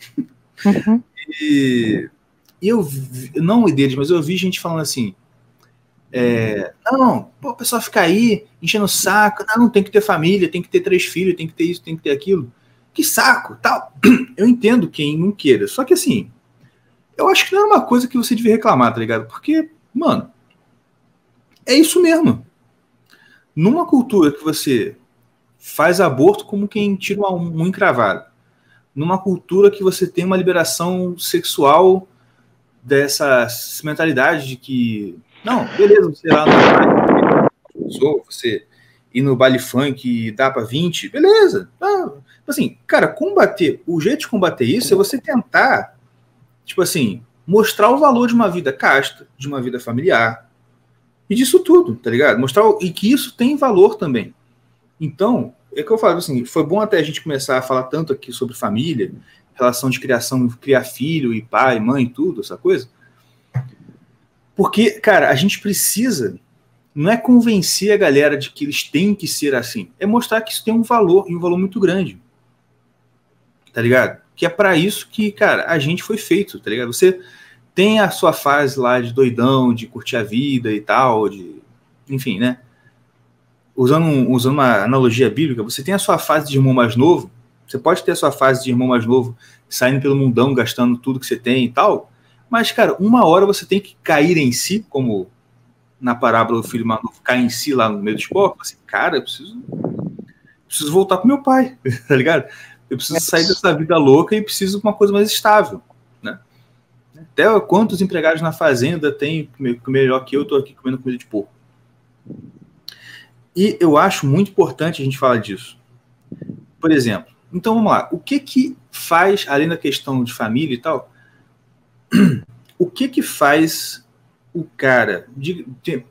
Uhum. E e eu vi, não deles, mas eu vi gente falando assim: é, não, pô, o pessoal fica aí enchendo o saco, não, tem que ter família, tem que ter três filhos, tem que ter isso, tem que ter aquilo. Que saco, tal. Eu entendo quem não queira, só que assim, eu acho que não é uma coisa que você devia reclamar, tá ligado? Porque, mano, é isso mesmo. Numa cultura que você faz aborto como quem tira um encravado, numa cultura que você tem uma liberação sexual dessa mentalidade de que, não, beleza, você lá no você ir no baile funk e dá para 20, beleza. Ah, assim, cara, combater, o jeito de combater isso é você tentar, tipo assim, mostrar o valor de uma vida casta, de uma vida familiar, e disso tudo, tá ligado? Mostrar e que isso tem valor também. Então, é que eu falo assim, foi bom até a gente começar a falar tanto aqui sobre família, relação de criação, criar filho e pai, mãe, tudo, essa coisa. Porque, cara, a gente precisa não é convencer a galera de que eles têm que ser assim, é mostrar que isso tem um valor, e um valor muito grande. Tá ligado? que é para isso que, cara, a gente foi feito, tá ligado? Você tem a sua fase lá de doidão, de curtir a vida e tal, de. Enfim, né? Usando, usando uma analogia bíblica, você tem a sua fase de irmão mais novo, você pode ter a sua fase de irmão mais novo, saindo pelo mundão, gastando tudo que você tem e tal, mas, cara, uma hora você tem que cair em si, como na parábola do filho mais novo, cair em si lá no meio do esporte, assim, cara, eu preciso, preciso voltar pro meu pai, tá ligado? Eu preciso sair dessa vida louca e preciso de uma coisa mais estável, né? Até quantos empregados na fazenda tem melhor que eu, tô aqui comendo comida de porco. E eu acho muito importante a gente falar disso. Por exemplo, então vamos lá, o que que faz, além da questão de família e tal, o que que faz o cara, de, de,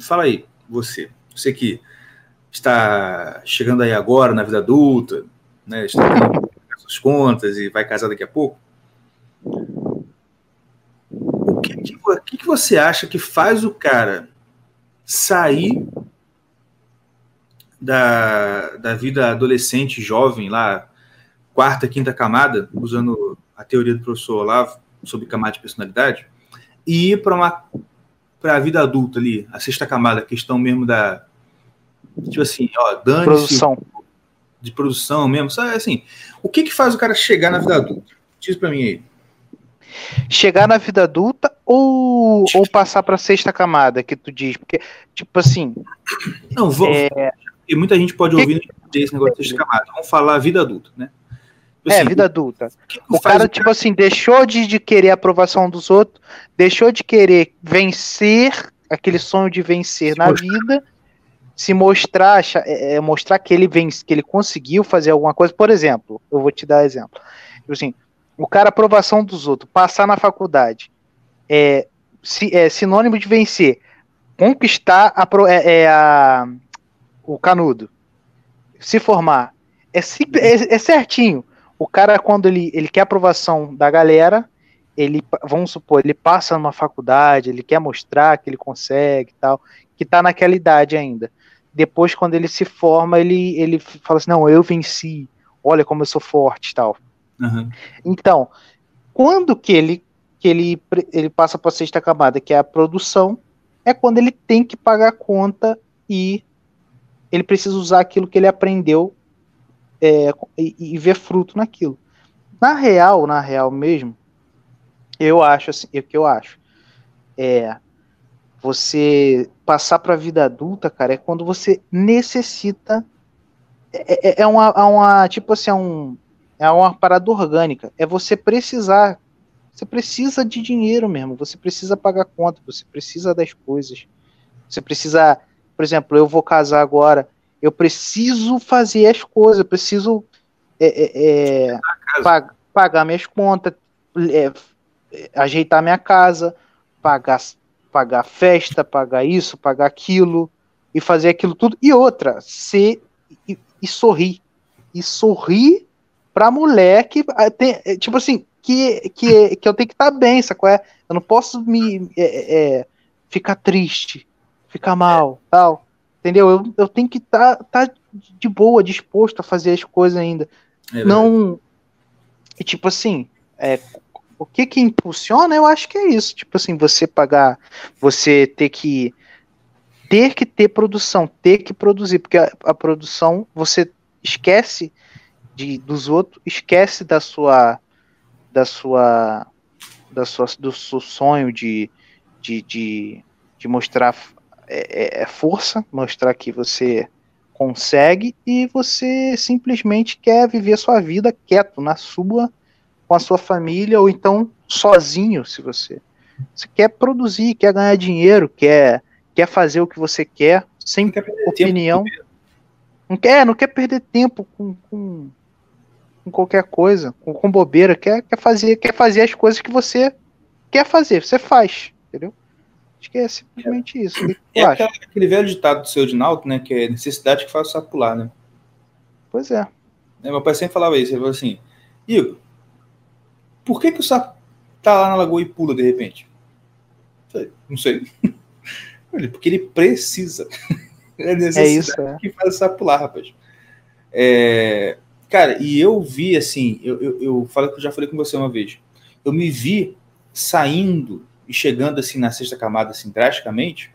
fala aí, você, você que está chegando aí agora na vida adulta, né, está suas contas e vai casar daqui a pouco, o que que, o que que você acha que faz o cara sair da, da vida adolescente, jovem, lá, quarta, quinta camada, usando a teoria do professor Olavo sobre camada de personalidade, e ir para uma para a vida adulta ali, a sexta camada, a questão mesmo da tipo assim, ó, dane Produção. de produção mesmo, sabe assim, o que que faz o cara chegar na vida adulta? Diz para mim aí. Chegar na vida adulta ou, ou passar para sexta camada, que tu diz? Porque, tipo assim. Não, vou, é, e muita gente pode Que- ouvir esse negócio de sexta camada. Vamos falar vida adulta, né? Tipo é, assim, vida adulta. o que que O cara, tipo assim, deixou de, de querer a aprovação dos outros, deixou de querer vencer, aquele sonho de vencer Se na mostrar. vida, se mostrar, acha- é, é, mostrar que ele vence, que ele conseguiu fazer alguma coisa. Por exemplo, eu vou te dar exemplo. Tipo assim, o cara, aprovação dos outros, passar na faculdade, é, si- é sinônimo de vencer. Conquistar a, é, é a- o canudo. Se formar. É, é, é certinho. O cara, quando ele, ele quer aprovação da galera, ele, vamos supor, ele passa numa faculdade, ele quer mostrar que ele consegue e tal, que tá naquela idade ainda. Depois, quando ele se forma, ele, ele fala assim, não, eu venci, olha como eu sou forte e tal. Aham. Então, quando que ele, que ele, ele passa para a sexta camada, que é a produção, é quando ele tem que pagar a conta e ele precisa usar aquilo que ele aprendeu é, e, e ver fruto naquilo. Na real, na real mesmo, eu acho assim, o que eu acho é você passar para a vida adulta, cara, é quando você necessita é, é- é uma, é uma tipo assim, é um, é uma parada orgânica. É você precisar. Você precisa de dinheiro mesmo. Você precisa pagar conta. Você precisa das coisas. Você precisa. Por exemplo, eu vou casar agora. Eu preciso fazer as coisas. Eu preciso é, é, é, pag- pagar minhas contas. é, ajeitar minha casa. Pagar, pagar festa. Pagar isso. Pagar aquilo. E fazer aquilo tudo. E outra. Ser. E, e sorrir. E sorrir pra mulher que ah, tem, é, tipo assim, que, que, que eu tenho que estar bem, sacou? É? Eu não posso me é, é, ficar triste, ficar mal, tal. Entendeu? Eu, eu tenho que estar tá, de boa, disposto a fazer as coisas ainda. É não. E tipo assim, é, o que que impulsiona, eu acho que é isso. Tipo assim, você pagar, você ter que ter que ter produção, ter que produzir, porque a, a produção você esquece de, dos outros, esquece da sua da sua da sua do seu sonho de de, de, de mostrar é, é, força, mostrar que você consegue e você simplesmente quer viver sua vida quieto na sua com a sua família ou então sozinho, se você você quer produzir, quer ganhar dinheiro, quer quer fazer o que você quer, sem Não quer opinião. Não quer, não quer perder tempo com, com, com qualquer coisa, com, com bobeira, quer, quer fazer, quer fazer as coisas que você quer fazer, você faz, entendeu? Acho que é simplesmente isso. O que É acha? aquele velho ditado do seu Dinaldo, né? Que é necessidade que faz o sapo pular, né? Pois é. Né, Meu pai sempre falava isso. Ele falou assim: Igor, por que, que o sapo tá lá na lagoa e pula de repente? Não sei. Porque ele precisa. É É isso, é. que faz o sapo pular, rapaz. É, Cara, e eu vi assim, eu, eu, eu, falei, eu já falei com você uma vez. Eu me vi saindo e chegando assim na sexta camada, assim, drasticamente,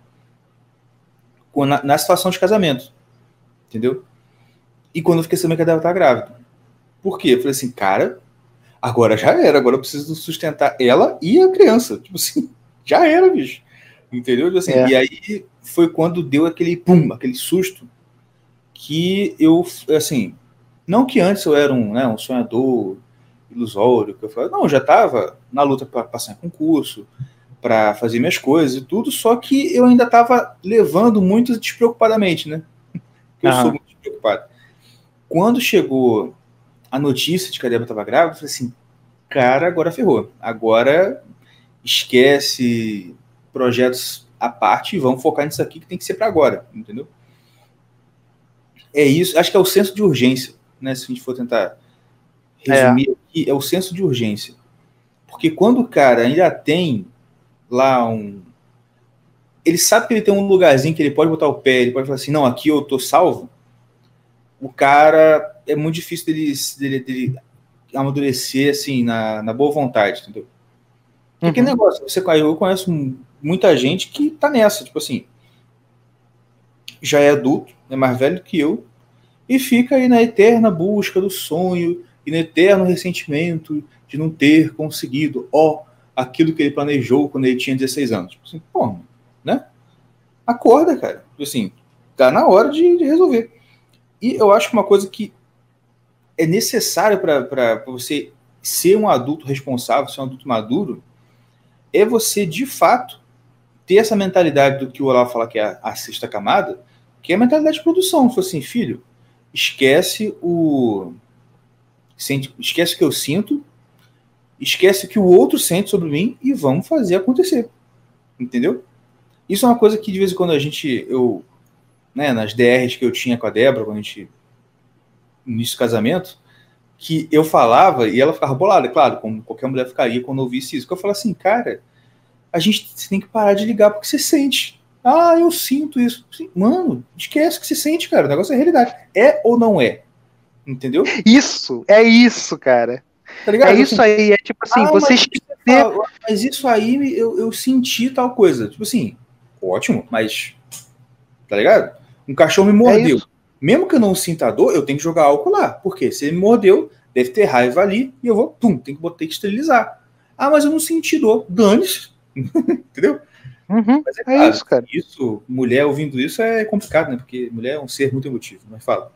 na, na situação de casamento. Entendeu? E quando eu fiquei sabendo que a Débora tá grávida. Por quê? Eu falei assim, cara, agora já era, agora eu preciso sustentar ela e a criança. Tipo assim, já era, bicho. Entendeu? Tipo assim, é. E aí foi quando deu aquele pum, aquele susto que eu, assim, não que antes eu era um, né, um sonhador ilusório, que eu falava, não, eu já estava na luta para passar em concurso, para fazer minhas coisas e tudo, só que eu ainda estava levando muito despreocupadamente, né? Eu sou muito despreocupado. Quando chegou a notícia de que a Débora estava grávida, eu falei assim, cara, agora ferrou. Agora esquece projetos à parte e vamos focar nisso aqui que tem que ser para agora, entendeu? É isso, acho que é o senso de urgência, né? Se a gente for tentar resumir é. aqui, é o senso de urgência. Porque quando o cara ainda tem lá um. Ele sabe que ele tem um lugarzinho que ele pode botar o pé, ele pode falar assim: não, aqui eu tô salvo. O cara é muito difícil dele, dele, dele amadurecer assim na, na boa vontade, entendeu? Porque uhum. negócio, você eu conheço muita gente que tá nessa, tipo assim, já é adulto, é mais velho que eu, e fica aí na eterna busca do sonho e no eterno ressentimento de não ter conseguido, ó, aquilo que ele planejou quando ele tinha 16 anos. Tipo assim, pô, né? Acorda, cara. Tipo assim, tá na hora de, de resolver. E eu acho que uma coisa que é necessário para você ser um adulto responsável, ser um adulto maduro, é você, de fato, ter essa mentalidade do que o Olavo fala que é a, a sexta camada, que é a mentalidade de produção. Tipo assim, filho, esquece o. Esquece o que eu sinto, esquece o que o outro sente sobre mim e vamos fazer acontecer. Entendeu? Isso é uma coisa que de vez em quando a gente. Eu, né, nas DRs que eu tinha com a Débora, quando a gente. No início do casamento, que eu falava e ela ficava bolada, claro, como qualquer mulher ficaria quando ouvisse isso. Que eu falava assim, cara, a gente tem que parar de ligar porque você sente. Ah, eu sinto isso. Mano, esquece que se sente, cara. O negócio é realidade. É ou não é? Entendeu? Isso, é isso, cara. Tá ligado? É isso aí, é tipo assim, ah, você esquecer. Mas, isso aí eu, eu senti tal coisa. Tipo assim, ótimo, mas. Tá ligado? Um cachorro me mordeu. É Mesmo que eu não sinta dor, eu tenho que jogar álcool lá. Porque se ele me mordeu, deve ter raiva ali e eu vou, pum, tem que botar que esterilizar. Ah, mas eu não senti dor. Dane-se. Entendeu? Uhum, Mas é, é claro, isso, cara. Isso, mulher ouvindo isso é complicado, né? Porque mulher é um ser muito emotivo, mas fala.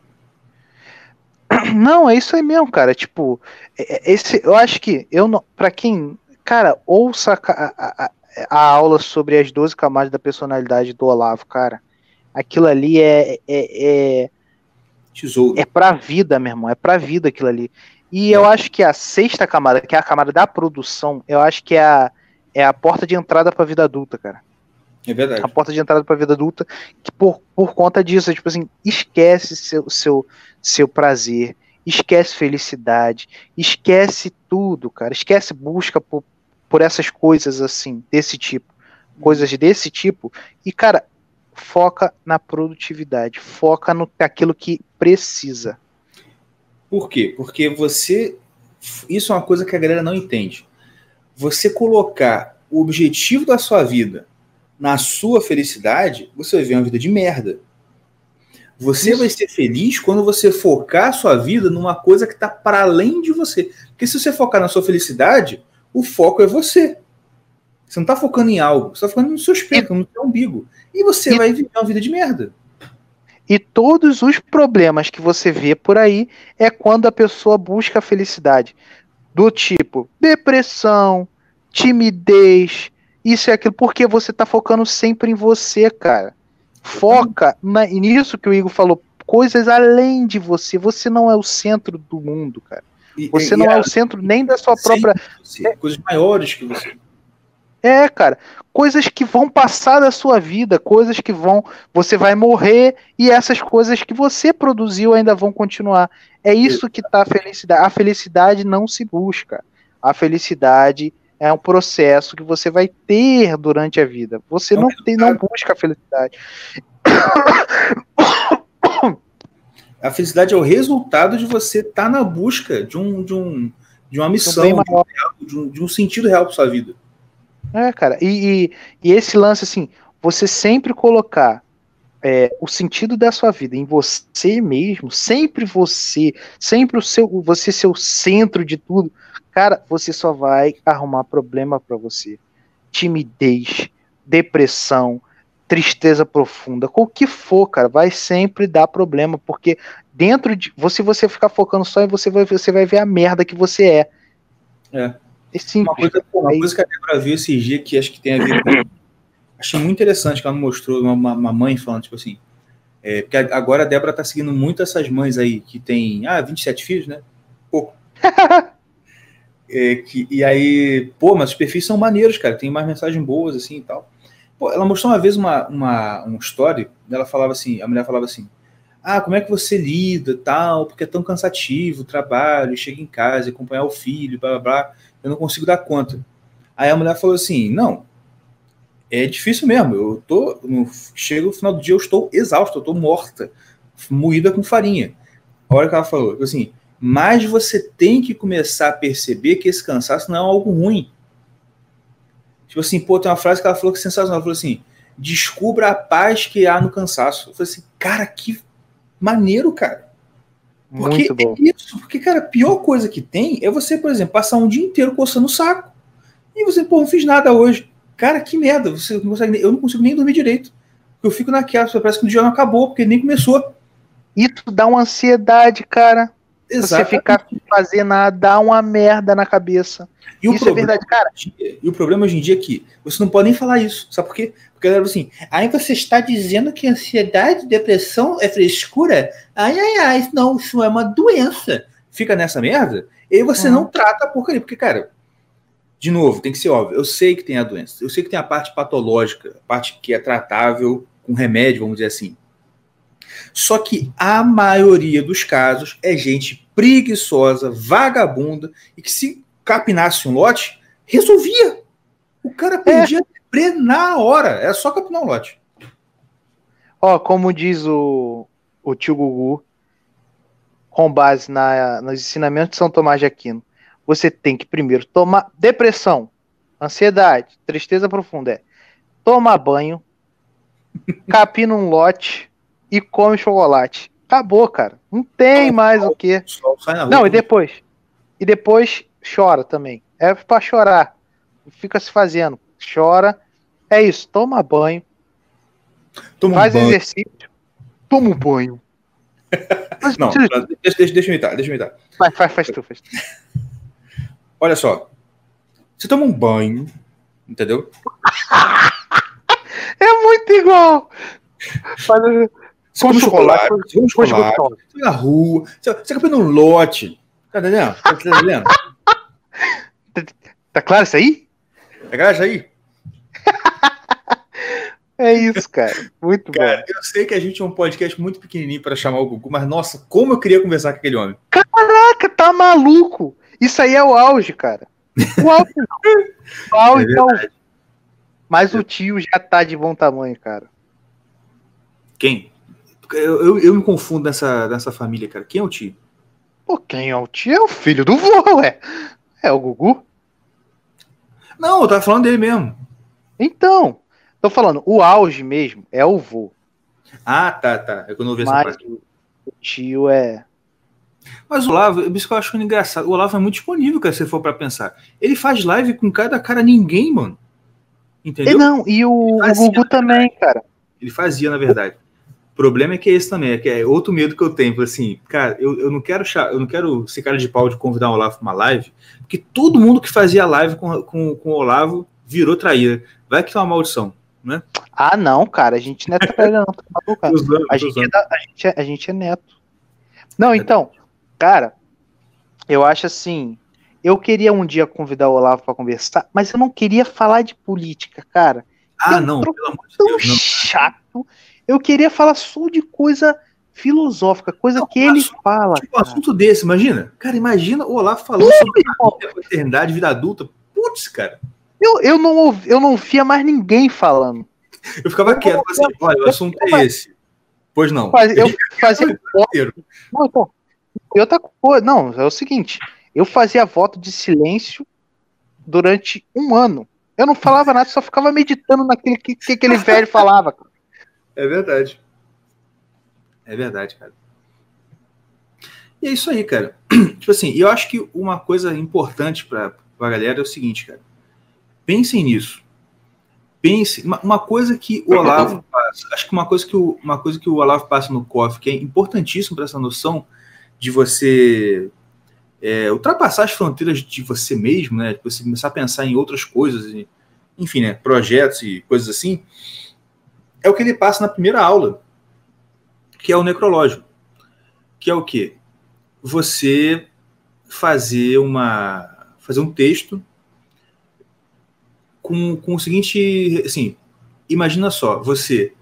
Não, é isso aí mesmo, cara. Tipo, é, é, esse, eu acho que eu não, para quem, cara, ouça a, a, a, aula sobre as 12 camadas da personalidade do Olavo, cara. Aquilo ali é, é, é tesouro. É pra vida, meu irmão. É pra vida aquilo ali. E é. eu acho que a sexta camada, que é a camada da produção, eu acho que é a, é a porta de entrada para a vida adulta, cara. É verdade. A porta de entrada para a vida adulta, que por, por conta disso, tipo assim, esquece seu, seu, seu prazer, esquece felicidade, esquece tudo, cara. Esquece busca por, por essas coisas assim, desse tipo. Coisas desse tipo. E, cara, foca na produtividade, foca no aquilo que precisa. Por quê? Porque você. Isso é uma coisa que a galera não entende você colocar o objetivo da sua vida na sua felicidade, você vai ver uma vida de merda. Você vai ser feliz quando você focar a sua vida numa coisa que está para além de você. Porque se você focar na sua felicidade, o foco é você. Você não está focando em algo, você está focando no seu espelho, no seu umbigo. E você e... vai viver uma vida de merda. E todos os problemas que você vê por aí é quando a pessoa busca a felicidade do tipo depressão, timidez, isso e aquilo, porque você tá focando sempre em você, cara. Foca na, nisso que o Igor falou, coisas além de você. Você não é o centro do mundo, cara. Você e, não e é a... o centro nem da sua própria. Você, coisas maiores que você. É, cara, coisas que vão passar da sua vida, coisas que vão, você vai morrer e essas coisas que você produziu ainda vão continuar. É isso que tá a felicidade. A felicidade não se busca. A felicidade é um processo que você vai ter durante a vida. Você não tem, não busca a felicidade. A felicidade é o resultado de você estar tá na busca de, um, de, um, de uma missão, de um, de um, sentido real para sua vida. É, cara. E, e, e, esse lance, assim, você sempre colocar é, o sentido da sua vida em você mesmo, sempre você, sempre o seu, você ser o centro de tudo, cara, você só vai arrumar problema para você. Timidez, depressão, tristeza profunda, o que for, cara, vai sempre dar problema, porque dentro de você, você ficar focando só em você, vai, você vai ver a merda que você é. É. é simples. Uma coisa, uma coisa que a Débora viu esses dias que acho que tem a ver com. Achei muito interessante que ela mostrou uma, uma mãe falando, tipo assim. É, porque agora a Débora tá seguindo muito essas mães aí que tem, ah, 27 filhos, né? Pouco. é, que, e aí, pô, mas os perfis são maneiros, cara, tem mais mensagens boas, assim e tal. Pô, ela mostrou uma vez uma, uma, uma história, ela falava assim, a mulher falava assim, ah, como é que você lida, tal, porque é tão cansativo o trabalho, chega em casa, acompanhar o filho, blá, blá, blá, eu não consigo dar conta. Aí a mulher falou assim, não, é difícil mesmo, eu tô, no, chega no final do dia, eu estou exausto, eu estou morta, moída com farinha. A hora que ela falou, assim, mas você tem que começar a perceber que esse cansaço não é algo ruim. Tipo assim, pô, tem uma frase que ela falou que é sensacional. Ela falou assim: descubra a paz que há no cansaço. Eu falei assim, cara, que maneiro, cara. Porque Muito bom. É isso, porque, cara, a pior coisa que tem é você, por exemplo, passar um dia inteiro coçando o saco. E você, pô, não fiz nada hoje. Cara, que merda. Você não consegue, eu não consigo nem dormir direito. Eu fico naquela, parece que o dia não acabou, porque nem começou. Isso dá uma ansiedade, cara. Exatamente. Você ficar sem fazer nada, dá uma merda na cabeça. E isso é verdade, cara. E o problema hoje em dia é que você não pode nem falar isso. Sabe por quê? Porque ela assim, aí você está dizendo que ansiedade, depressão é frescura? Ai, ai, ai, não, isso é uma doença. Fica nessa merda, e você uhum. não trata a porcaria. Porque, cara, de novo, tem que ser óbvio. Eu sei que tem a doença, eu sei que tem a parte patológica, a parte que é tratável com remédio, vamos dizer assim. Só que a maioria dos casos é gente preguiçosa, vagabunda, e que se capinasse um lote, resolvia. O cara perdia é. na hora. É só capinar um lote. Ó, como diz o, o tio Gugu, com base na, nos ensinamentos de São Tomás de Aquino, você tem que primeiro tomar depressão, ansiedade, tristeza profunda. É, toma banho, capina um lote, e come chocolate. Acabou, cara. Não tem mais o que. Não, e depois? E depois chora também. É para chorar. Fica se fazendo. Chora. É isso. Toma banho. Toma faz banho. exercício. Toma um banho. não, deixa, deixa, deixa eu imitar. Deixa eu imitar. Vai, faz, faz tu, faz tu. Olha só. Você toma um banho, entendeu? é muito igual. Faz, come chocolate, come chocolate, você na rua, você, você acaba num lote. Tá entendendo? Tá entendendo? tá, tá claro isso aí? Tá claro isso aí? É isso, cara. Muito cara, bom. Eu sei que a gente é um podcast muito pequenininho para chamar o Gugu, mas nossa, como eu queria conversar com aquele homem. Caraca, tá maluco? Isso aí é o auge, cara. O auge não. O auge é, é o... Mas o tio já tá de bom tamanho, cara. Quem? Eu, eu, eu, me confundo nessa, nessa família, cara. Quem é o tio? Pô, quem é o tio? É o filho do vô, ué. É o Gugu? Não, eu tava falando dele mesmo. Então, tô falando, o auge mesmo é o vô. Ah, tá, tá. É quando eu vi essa parte. O tio é. Mas o Olavo, isso que eu acho engraçado. O Olavo é muito disponível, cara, se for para pensar. Ele faz live com cada cara ninguém, mano. Entendeu? E não, e o, o Gugu também, cara. Ele fazia, na verdade problema é que é esse também, é que é outro medo que eu tenho, assim, cara, eu, eu não quero eu não quero ser cara de pau de convidar o Olavo para uma live, porque todo mundo que fazia live com, com, com o Olavo virou traíra. Vai que é uma maldição, né? Ah, não, cara, a gente não é traíra, não, tá cara. a, gente é a, gente é, a gente é neto. Não, então, cara, eu acho assim, eu queria um dia convidar o Olavo para conversar, mas eu não queria falar de política, cara. Ah, não, pelo amor de Deus. Não. chato. Eu queria falar só de coisa filosófica, coisa não, que ele assunto, fala. Tipo, um assunto desse, imagina. Cara, imagina o Olaf falando sobre a maternidade, vida adulta. Putz, cara. Eu, eu, não, eu não via mais ninguém falando. Eu ficava quieto, assim, olha, o assunto é esse. Pois não. Faz- eu fazia voto. Não, então, e outra coisa, não, é o seguinte, eu fazia voto de silêncio durante um ano. Eu não falava nada, só ficava meditando naquele que, que aquele velho falava. cara. É verdade. É verdade, cara. E é isso aí, cara. Tipo assim, eu acho que uma coisa importante pra, pra galera é o seguinte, cara. Pensem nisso. Pense. Uma, uma coisa que o Olavo passa. Acho que uma coisa que o, uma coisa que o Olavo passa no COF, que é importantíssimo para essa noção de você é, ultrapassar as fronteiras de você mesmo, né? De você começar a pensar em outras coisas, enfim, né? Projetos e coisas assim. É o que ele passa na primeira aula, que é o necrológico. Que é o quê? Você fazer uma fazer um texto com, com o seguinte, assim, imagina só, você,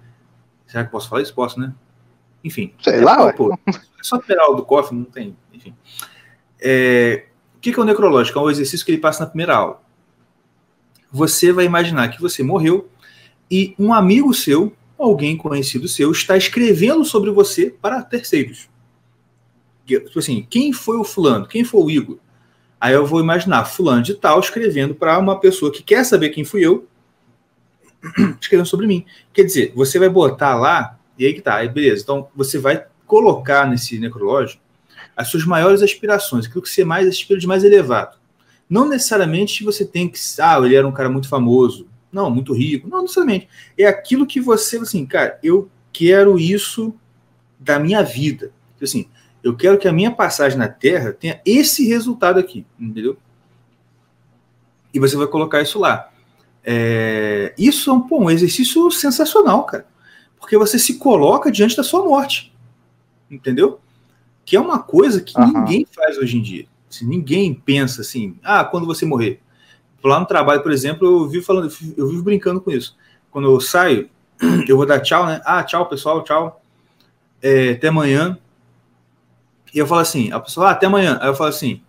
será que posso falar isso? Posso, né? Enfim. Sei é, lá, pô, é só o do cofre, não tem, enfim. É, o que que é o necrológico? É um exercício que ele passa na primeira aula. Você vai imaginar que você morreu e um amigo seu, alguém conhecido seu, está escrevendo sobre você para terceiros. Tipo assim, quem foi o fulano? Quem foi o Igor? Aí eu vou imaginar fulano de tal escrevendo para uma pessoa que quer saber quem fui eu, escrevendo sobre mim. Quer dizer, você vai botar lá, e aí que tá, aí beleza. Então você vai colocar nesse necrológio as suas maiores aspirações, aquilo que você mais aspira de mais elevado. Não necessariamente você tem que, ah, ele era um cara muito famoso, não, muito rico, não necessariamente. É aquilo que você, assim, cara, eu quero isso da minha vida. Tipo Assim, eu quero que a minha passagem na Terra tenha esse resultado aqui, entendeu? E você vai colocar isso lá. É, isso é um, pô, um exercício sensacional, cara. Porque você se coloca diante da sua morte. Entendeu? Que é uma coisa que Aham. ninguém faz hoje em dia. Assim, ninguém pensa assim, ah, quando você morrer. Lá no trabalho, por exemplo, eu vivo falando, eu vivo brincando com isso. Quando eu saio, eu vou dar tchau, né? Ah, tchau, pessoal, tchau. É, até amanhã. E eu falo assim, a pessoa, ah, até amanhã. Aí eu falo assim,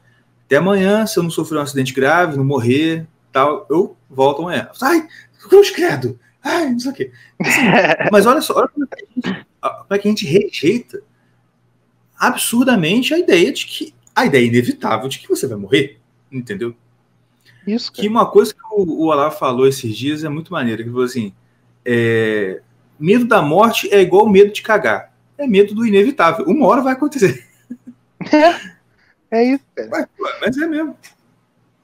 até amanhã, se eu não sofrer um acidente grave, não morrer, tal, eu volto amanhã. Ai, cruz credo! Ai, não sei o quê. Assim, mas olha só, olha como é, gente, como é que a gente rejeita absurdamente a ideia de que a ideia inevitável de que você vai morrer, entendeu? Isso, Que uma coisa que o, o Olavo falou esses dias é muito maneira, que ele falou assim, é, medo da morte é igual medo de cagar, é medo do inevitável, uma hora vai acontecer, É isso, cara. mas, mas é mesmo.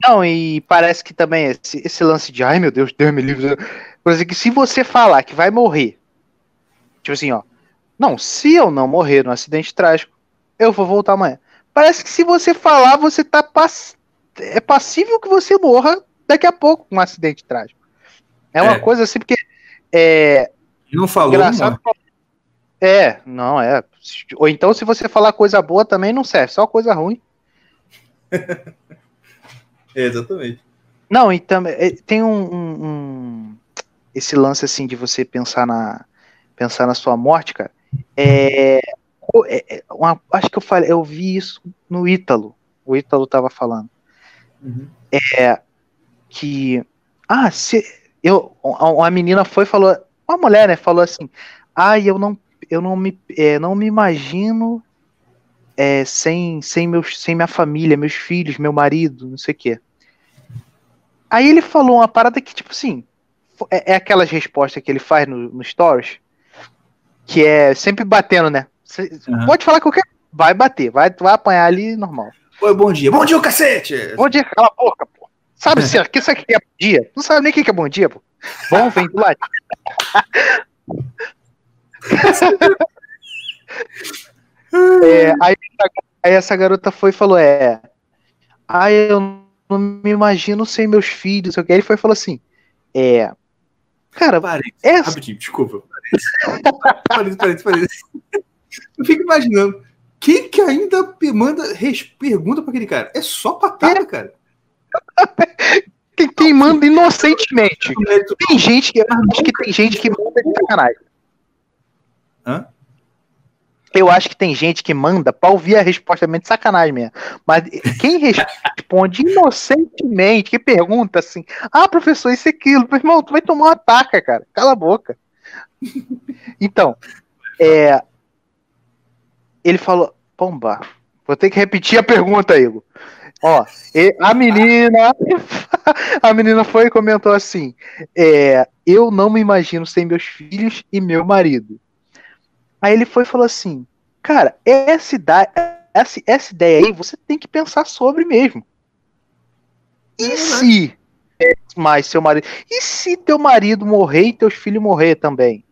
Não, e parece que também esse, esse lance de ai meu Deus, Deus me livre. Por exemplo, que se você falar que vai morrer, tipo assim, ó. Não, se eu não morrer no acidente trágico, eu vou voltar amanhã. Parece que se você falar, você tá pass... é passível que você morra daqui a pouco com um acidente trágico. É uma É. coisa assim, porque é Não falou, não engraçado. morre. É, não, é. Ou então, se você falar coisa boa também não serve, só coisa ruim. É, exatamente. Não, e também é, tem um, um- um- esse lance assim de você pensar na pensar na sua morte, cara. É, é- é uma- acho que eu falei, eu vi isso no Ítalo. O Ítalo tava falando Uhum. que ah, se eu uma menina foi e falou, uma mulher, né, falou assim: "Ah, eu não eu não me é, não me imagino é, sem sem meus sem minha família, meus filhos, meu marido, não sei o quê". Aí ele falou uma parada que tipo assim, é, é aquelas respostas que ele faz no, no stories, que é sempre batendo, né? Cê- Aham. Pode falar qualquer vai bater, vai vai apanhar ali normal. Oi, bom dia. Bom dia, o cacete! Bom dia, cala a boca, pô. Sabe se que sabe o que é bom dia? Não sabe nem o que é bom dia, pô. Bom, vem do lado. É, aí, aí essa garota foi e falou: É. Ah, eu não me imagino sem meus filhos. Aí ele foi e falou assim: É. Cara, Parênteses, é. rapidinho, desculpa. Parênteses, parênteses, parênteses. Eu fico imaginando, quem que ainda manda res- pergunta pra aquele cara? É só patada, cara. Quem, quem manda inocentemente. Tem gente que. Acho que tem gente que manda de sacanagem. Hã? Eu acho que tem gente que manda pra ouvir a resposta mesmo de sacanagem mesmo. Mas quem responde inocentemente, que pergunta assim, ah, professor, isso e aquilo, meu irmão, tu vai tomar uma taca, cara. Cala a boca. Então, é, ele falou, pomba, vou ter que repetir a pergunta, Igor. Ó, a menina, a menina foi e comentou assim: é, eu não me imagino sem meus filhos e meu marido. Aí ele foi e falou assim: cara, essa ideia, essa, essa ideia aí você tem que pensar sobre mesmo. E é se mais seu marido? E se teu marido morrer e teus filhos morrer também?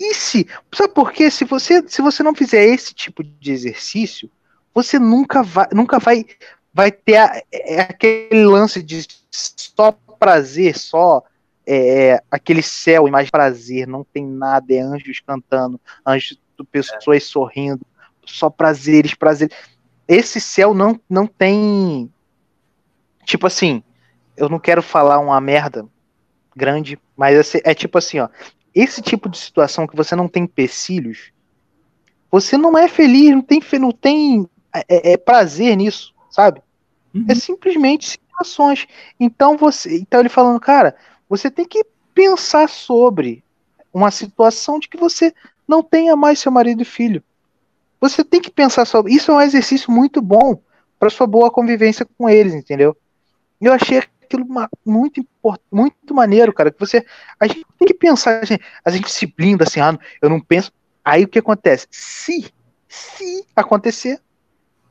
E se? Sabe por quê? Se você, se você não fizer esse tipo de exercício, você nunca vai, nunca vai, vai ter a, é, aquele lance de só prazer, só é, aquele céu e mais prazer, não tem nada, é anjos cantando, anjos, pessoas é. sorrindo, só prazeres, prazeres. Esse céu não, não tem. Tipo assim, eu não quero falar uma merda grande, mas é, é tipo assim, ó. Esse tipo de situação que você não tem empecilhos, você não é feliz, não tem, não tem é, é prazer nisso, sabe? Uhum. É simplesmente situações. Então você, então ele falando, cara, você tem que pensar sobre uma situação de que você não tenha mais seu marido e filho. Você tem que pensar sobre. Isso é um exercício muito bom para sua boa convivência com eles, entendeu? Eu achei aquilo muito muito maneiro, cara. Que você a gente tem que pensar, a gente, a gente se blinda assim, ah, eu não penso. Aí o que acontece? Se se acontecer,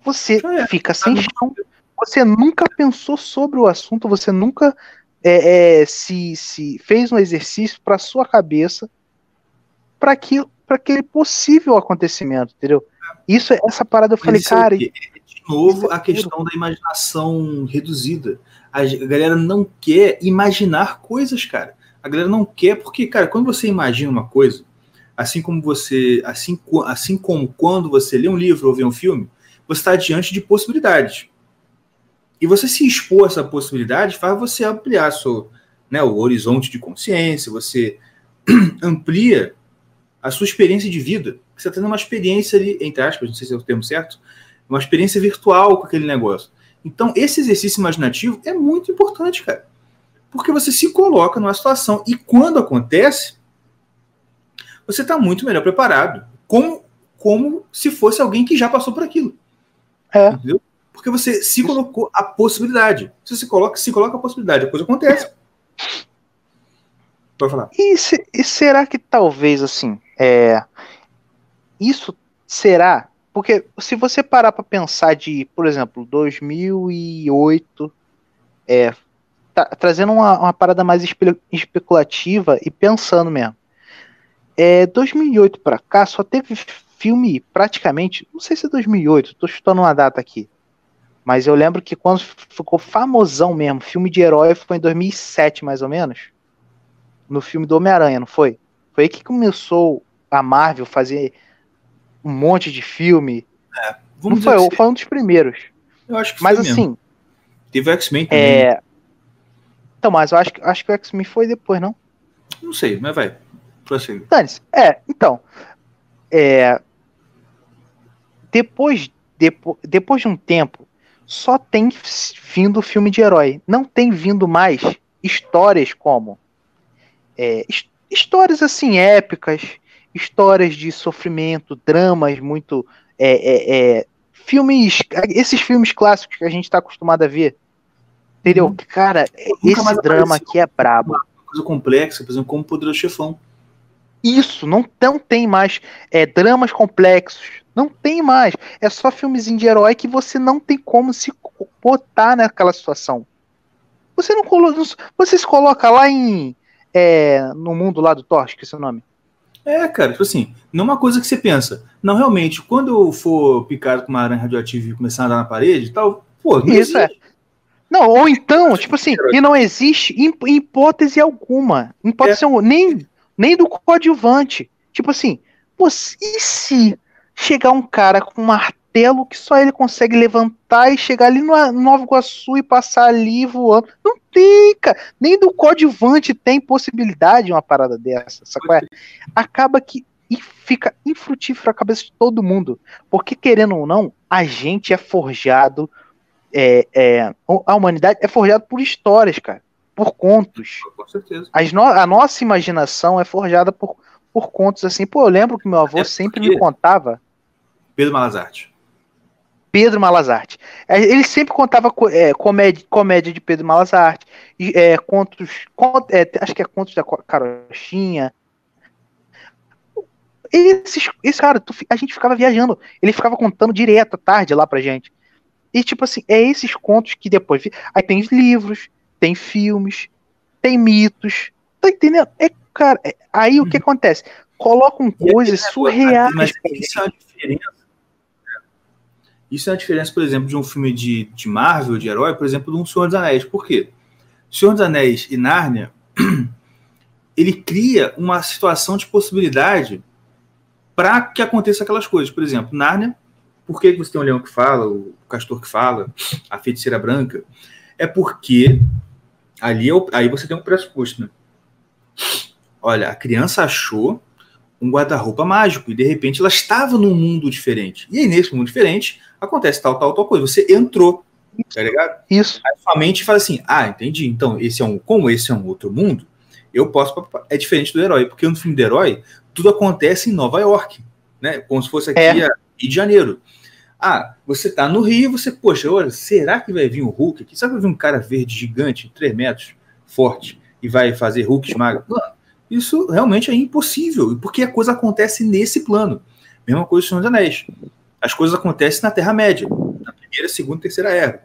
você é, fica sem chão. Você nunca pensou sobre o assunto, você nunca é, é, se, se fez um exercício para sua cabeça para para aquele possível acontecimento, entendeu? Isso essa parada eu falei, cara. É, de novo, é a questão da imaginação reduzida. A galera não quer imaginar coisas, cara. A galera não quer, porque, cara, quando você imagina uma coisa, assim como você, assim, assim como quando você lê um livro ou vê um filme, você está diante de possibilidades. E você se expor a essa possibilidade faz você ampliar seu, né, o horizonte de consciência, você amplia a sua experiência de vida. Você está tendo uma experiência ali, entre aspas, não sei se é o termo certo, uma experiência virtual com aquele negócio. Então, esse exercício imaginativo é muito importante, cara. Porque você se coloca numa situação e quando acontece, você está muito melhor preparado. Como, como se fosse alguém que já passou por aquilo. É. Entendeu? Porque você se colocou a possibilidade. Você se coloca, se coloca a possibilidade, a coisa acontece. Pode falar. E, se, e será que talvez assim, é, isso será? Porque se você parar para pensar de, por exemplo, 2008, é, tá, trazendo uma, uma parada mais espe especulativa e pensando mesmo. É, 2008 para cá só teve filme praticamente, não sei se é 2008, tô chutando uma data aqui. Mas eu lembro que quando ficou famosão mesmo, filme de herói foi em 2007 mais ou menos. No filme do Homem-Aranha, não foi? Foi aí que começou a Marvel fazer um monte de filme. É, não foi, foi um dos primeiros. Eu acho que mas foi assim, mesmo. Teve X-Men também. É... Então, mas eu acho, acho que o X-Men foi depois, não? Não sei, mas vai. Prossiga. É, então. É, depois, depo, depois de um tempo, só tem vindo filme de herói. Não tem vindo mais histórias como. É, histórias assim épicas, histórias de sofrimento, dramas muito. É, é, é filmes. Esses filmes clássicos que a gente está acostumado a ver. Entendeu? Hum. Cara, esse drama aqui é brabo. Uma coisa complexa, por exemplo, como Poderoso Chefão. Isso, não, não tem mais é, dramas complexos. Não tem mais. É só filmezinho de herói que você não tem como se botar naquela situação. Você não coloca. Você se coloca lá em. É, no mundo lá do Thor, que é seu nome. É, cara, tipo assim, não é uma coisa que você pensa. Não, realmente, quando eu for picado com uma aranha radioativa e começar a andar na parede tal, pô, não Isso existe. é. Não, ou então, tipo assim, e não existe em, hipótese alguma. Hipótese é. nem nem do coadjuvante. Tipo assim, pô, e se chegar um cara com um martelo que só ele consegue levantar e chegar ali no Nova Iguaçu e passar ali voando? Não tem, cara. Nem do coadjuvante tem possibilidade de uma parada dessa, sacou? É? Acaba que fica infrutífero a cabeça de todo mundo. Porque, querendo ou não, a gente é forjado. É, é, a humanidade é forjada por histórias, cara por contos. Com certeza. No a nossa imaginação é forjada por, por contos assim. Pô, eu lembro que meu avô é sempre me contava. Pedro Malazarte. Pedro Malazarte. É, ele sempre contava é, comédia, comédia de Pedro Malazarte, é, contos, cont, é, acho que é contos da Carochinha. Esses, esse cara, tu, a gente ficava viajando. Ele ficava contando direto à tarde lá pra gente. E tipo assim, é esses contos que depois. Aí tem livros, tem filmes, tem mitos. Tá entendendo? É, cara, é, aí o que uhum. acontece? Colocam coisas surreais. Mas isso é a diferença. Isso é a diferença, por exemplo, de um filme de, de Marvel, de herói, por exemplo, de um Senhor dos Anéis. Por quê? Senhor dos Anéis e Nárnia, ele cria uma situação de possibilidade para que aconteça aquelas coisas. Por exemplo, Nárnia, por que você tem um leão que fala, o castor que fala, a feiticeira branca? É porque ali é o, aí você tem um pressuposto, né? Olha, a criança achou um guarda-roupa mágico e de repente ela estava num mundo diferente. E aí, nesse mundo diferente, acontece tal, tal, tal coisa. Você entrou, tá ligado? Isso. Aí sua mente fala assim: ah, entendi. Então, esse é um. Como esse é um outro mundo, eu posso. É diferente do herói, porque no filme do herói, tudo acontece em Nova York, né? Como se fosse aqui é. Rio de Janeiro. Ah, você tá no Rio, você, poxa, olha, será que vai vir um Hulk aqui? Será que vai vir um cara verde gigante, 3 metros, forte, e vai fazer Hulk esmaga? Isso realmente é impossível, porque a coisa acontece nesse plano. Mesma coisa com os Anéis. As coisas acontecem na Terra-média, na primeira, segunda, terceira era.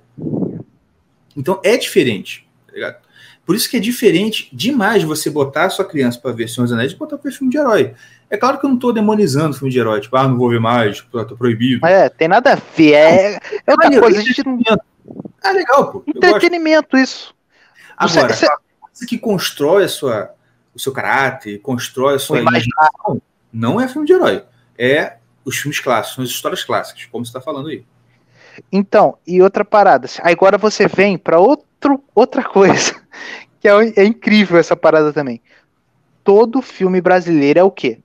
Então é diferente, tá? Por isso que é diferente demais você botar a sua criança para ver Senhor dos Anéis e botar para ver filme de herói. É claro que eu não estou demonizando filme de herói, tipo, ah, não vou ver mais, tipo, tô proibido. É, tem nada a ver. É, é outra coisa, a gente não. Ah, legal, pô. Entretenimento, isso. Agora, você... que constrói a sua, o seu caráter, constrói a sua imaginação, não é filme de herói. É os filmes clássicos, são as histórias clássicas, como você está falando aí. Então, e outra parada. Agora você vem para outra coisa, que é, é incrível essa parada também. Todo filme brasileiro é o quê?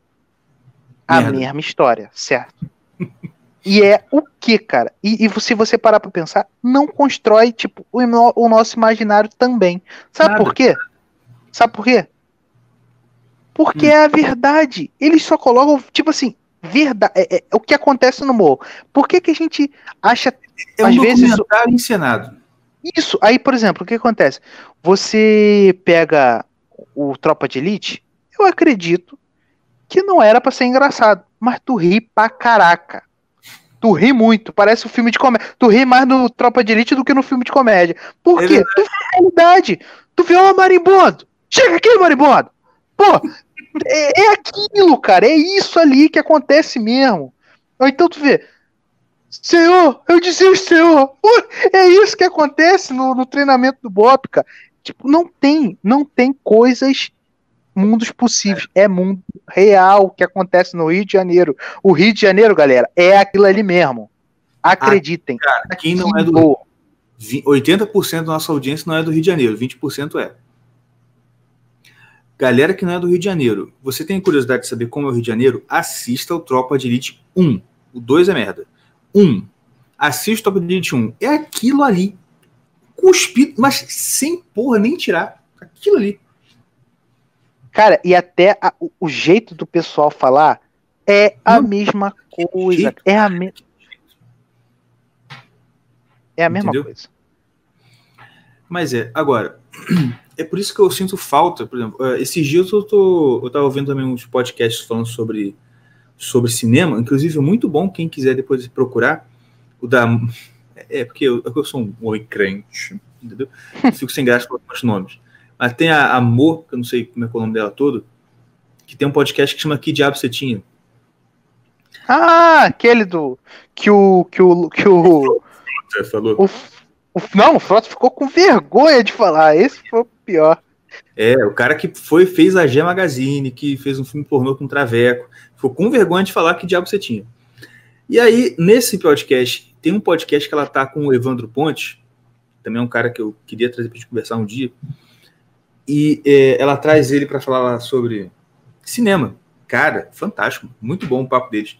A Merda. mesma história, certo? E é o que, cara? E, e, se você parar pra pensar, não constrói, tipo, o, o nosso imaginário também. Sabe Nada. por quê? Sabe por quê? Porque hum. é a verdade. Eles só colocam, tipo assim, verdade. É, é, o que acontece no morro. Por que, que a gente acha. É um às vezes encenado. Isso. Aí, por exemplo, o que acontece? Você pega o Tropa de Elite, eu acredito que não era para ser engraçado, mas tu ri pra caraca. Tu ri muito, parece um filme de comédia. Tu ri mais no Tropa de Elite do que no filme de comédia. Por é quê? Tu vê a realidade. Tu vê, ó, marimbondo. Chega aqui, marimbondo. Pô, é, é aquilo, cara. É isso ali que acontece mesmo. Ou então tu vê, Senhor, eu dizia o Senhor. É isso que acontece no, no treinamento do Bop, cara. Tipo, não tem, não tem coisas, mundos possíveis. É mundo real que acontece no Rio de Janeiro. O Rio de Janeiro, galera, é aquilo ali mesmo. Acreditem. Ah, cara, quem não é do. 80% da nossa audiência não é do Rio de Janeiro, 20% é. Galera que não é do Rio de Janeiro, você tem curiosidade de saber como é o Rio de Janeiro? Assista o Tropa de Elite 1. O 2 é merda. 1. Assista o Tropa de Elite 1. É aquilo ali. Cuspido, mas sem porra nem tirar. Aquilo ali. Cara, e até a, o, jeito do pessoal falar é a mesma coisa. É a, me... é a mesma Entendeu? coisa. Mas é, agora, é por isso que eu sinto falta, por exemplo, eh, esses dias eu, tô, eu tava ouvindo também uns podcasts falando sobre, sobre cinema, inclusive muito bom, quem quiser depois procurar, o da... É porque eu, eu sou um oi crente, entendeu? Fico sem graça com os nomes. Mas tem a Amor, que eu não sei como é, é o nome dela todo, que tem um podcast que chama Que Diabo Você Tinha? Ah, aquele do... que o... que o... Que o... Falou. O, não, o Frota ficou com vergonha de falar, esse foi pior. É, o cara que foi, fez a G Magazine, que fez um filme pornô com Traveco, ficou com vergonha de falar que diabo você tinha. E aí, nesse podcast, tem um podcast que ela tá com o Evandro Ponte, também é um cara que eu queria trazer pra gente conversar um dia, e é, ela traz ele para falar sobre cinema. Cara, fantástico, muito bom o papo deles.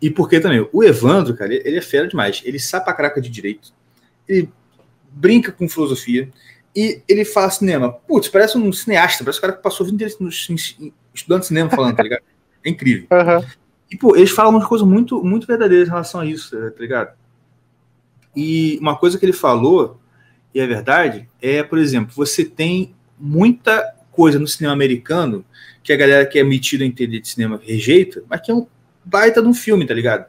E porque também, o Evandro, cara, ele é fera demais. Ele sabe a caraca de direito, ele brinca com filosofia, e ele fala cinema. Putz, parece um cineasta, parece um cara que passou 20 anos estudando cinema falando, tá ligado? É incrível. Uhum. E, pô, eles falam umas coisas muito, muito verdadeiras em relação a isso, tá ligado? E uma coisa que ele falou, e é verdade, é, por exemplo, você tem muita coisa no cinema americano que a galera que é metida em entender de cinema rejeita, mas que é um baita de um filme, tá ligado?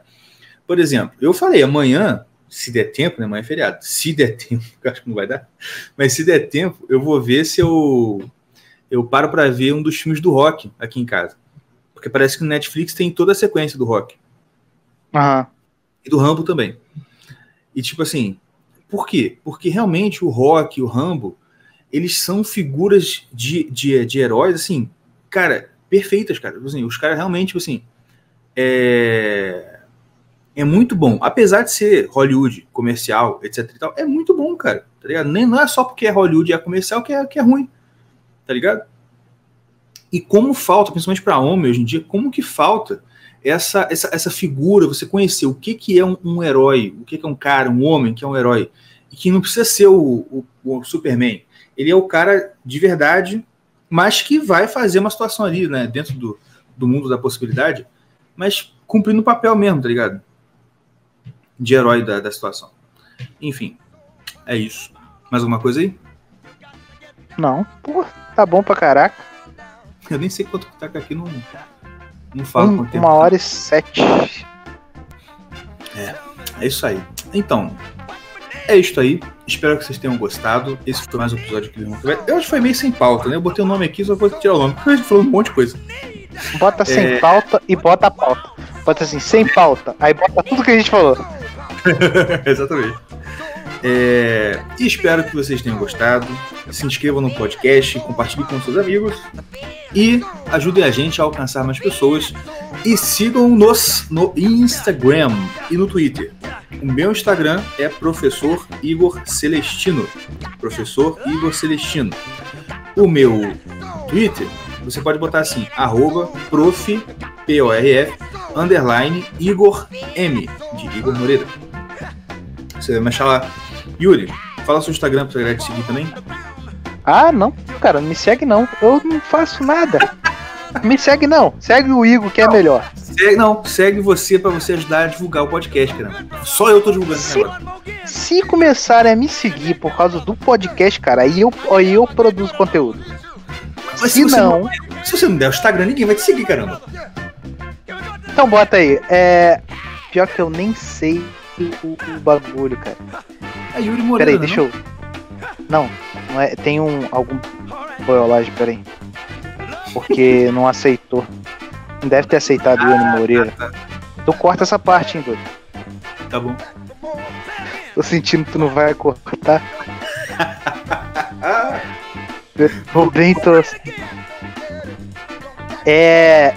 Por exemplo, eu falei, amanhã, se der tempo, né? Amanhã é feriado. Se der tempo, acho que não vai dar, mas se der tempo, eu vou ver se eu eu paro para ver um dos filmes do Rock aqui em casa. Porque parece que no Netflix tem toda a sequência do Rock. Aham. E do Rambo também. E tipo assim, por quê? Porque realmente o Rock e o Rambo, eles são figuras de, de, de heróis, assim, cara, perfeitas, cara. Assim, os caras realmente, tipo assim, é... é muito bom. Apesar de ser Hollywood, comercial, etc e tal, é muito bom, cara. Tá ligado? Nem, não é só porque é Hollywood e é comercial que é, que é ruim. Tá ligado? E como falta, principalmente para homem hoje em dia, como que falta essa, essa, essa figura, você conhecer o que, que é um, um herói, o que, que é um cara, um homem que é um herói, e que não precisa ser o, o, o Superman. Ele é o cara de verdade, mas que vai fazer uma situação ali, né, dentro do, do mundo da possibilidade, mas cumprindo o papel mesmo, tá ligado? De herói da, da situação. Enfim, é isso. Mais alguma coisa aí? Não, pô, tá bom pra caraca. Eu nem sei quanto que tá aqui, não, não falo Um- quanto tempo. uma tá. hora e sete. É isso aí. Então, é isso aí. Espero que vocês tenham gostado. Esse foi mais um episódio aqui do Irmão. Eu acho que foi meio sem pauta, né? Eu botei o nome aqui só vou tirar o nome. Porque a gente falou um monte de coisa. Bota sem É. pauta e bota a pauta. Bota assim, sem pauta. Aí bota tudo que a gente falou. Exatamente. É, espero que vocês tenham gostado. Se inscrevam no podcast, compartilhem com seus amigos e ajudem a gente a alcançar mais pessoas. E sigam-nos no Instagram e no Twitter. O meu Instagram é Professor Igor Celestino. Professor Igor Celestino. O meu Twitter, você pode botar assim, arroba prof, P-O-R-F, underline, Igor M, de Igor Moreira. Você vai me achar lá. Yuri, fala seu Instagram pra galera te seguir também. Ah, não, cara, não me segue não. Eu não faço nada. Me segue não. Segue o Igor que é melhor. Segue, não, segue você pra você ajudar a divulgar o podcast, cara. Só eu tô divulgando esse Sim. negócio. Se começarem a me seguir por causa do podcast, cara, aí eu, aí eu produzo conteúdo. Mas Se você não, Se você não der o Instagram, ninguém vai te seguir, caramba. então bota aí. É. Pior que eu nem sei o, o bagulho, cara. É Yuri Moreira. Peraí, deixa eu. Não, não é. Tem um. algum boiolagem, peraí. Porque não aceitou. Não deve ter aceitado o Ione Moreira. Tu corta essa parte, hein, doido. Tá bom. Tô sentindo que tu não vai cortar. Vou bem assim. É.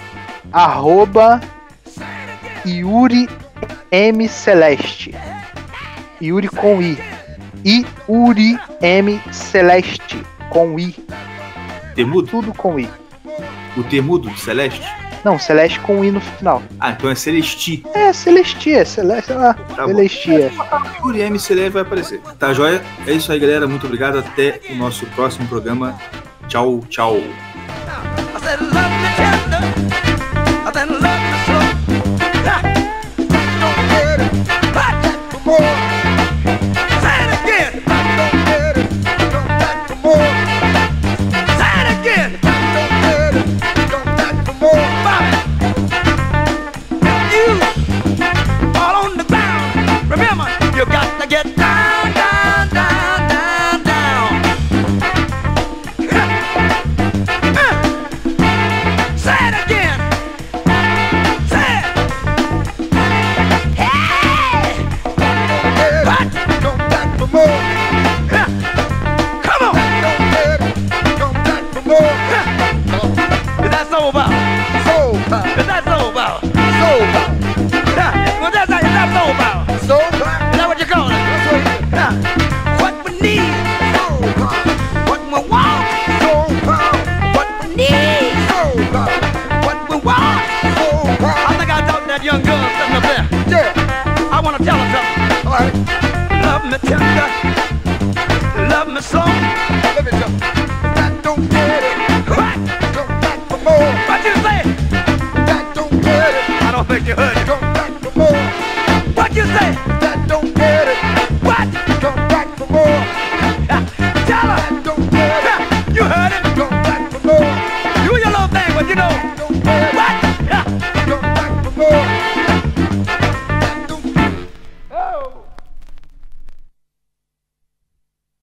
Arroba Yuri M Celeste. Yuri com I. Yuri M Celeste. Com I. Temudo? Tudo com I. O Temudo, Celeste? Não, Celeste com I no final. Ah, então é Celesti. É, Celestia, Celeste, sei lá. Tá bom. Celestia. Yuri M. Celeste vai aparecer. Tá joia? É isso aí, galera. Muito obrigado. Até o nosso próximo programa. Tchau, tchau.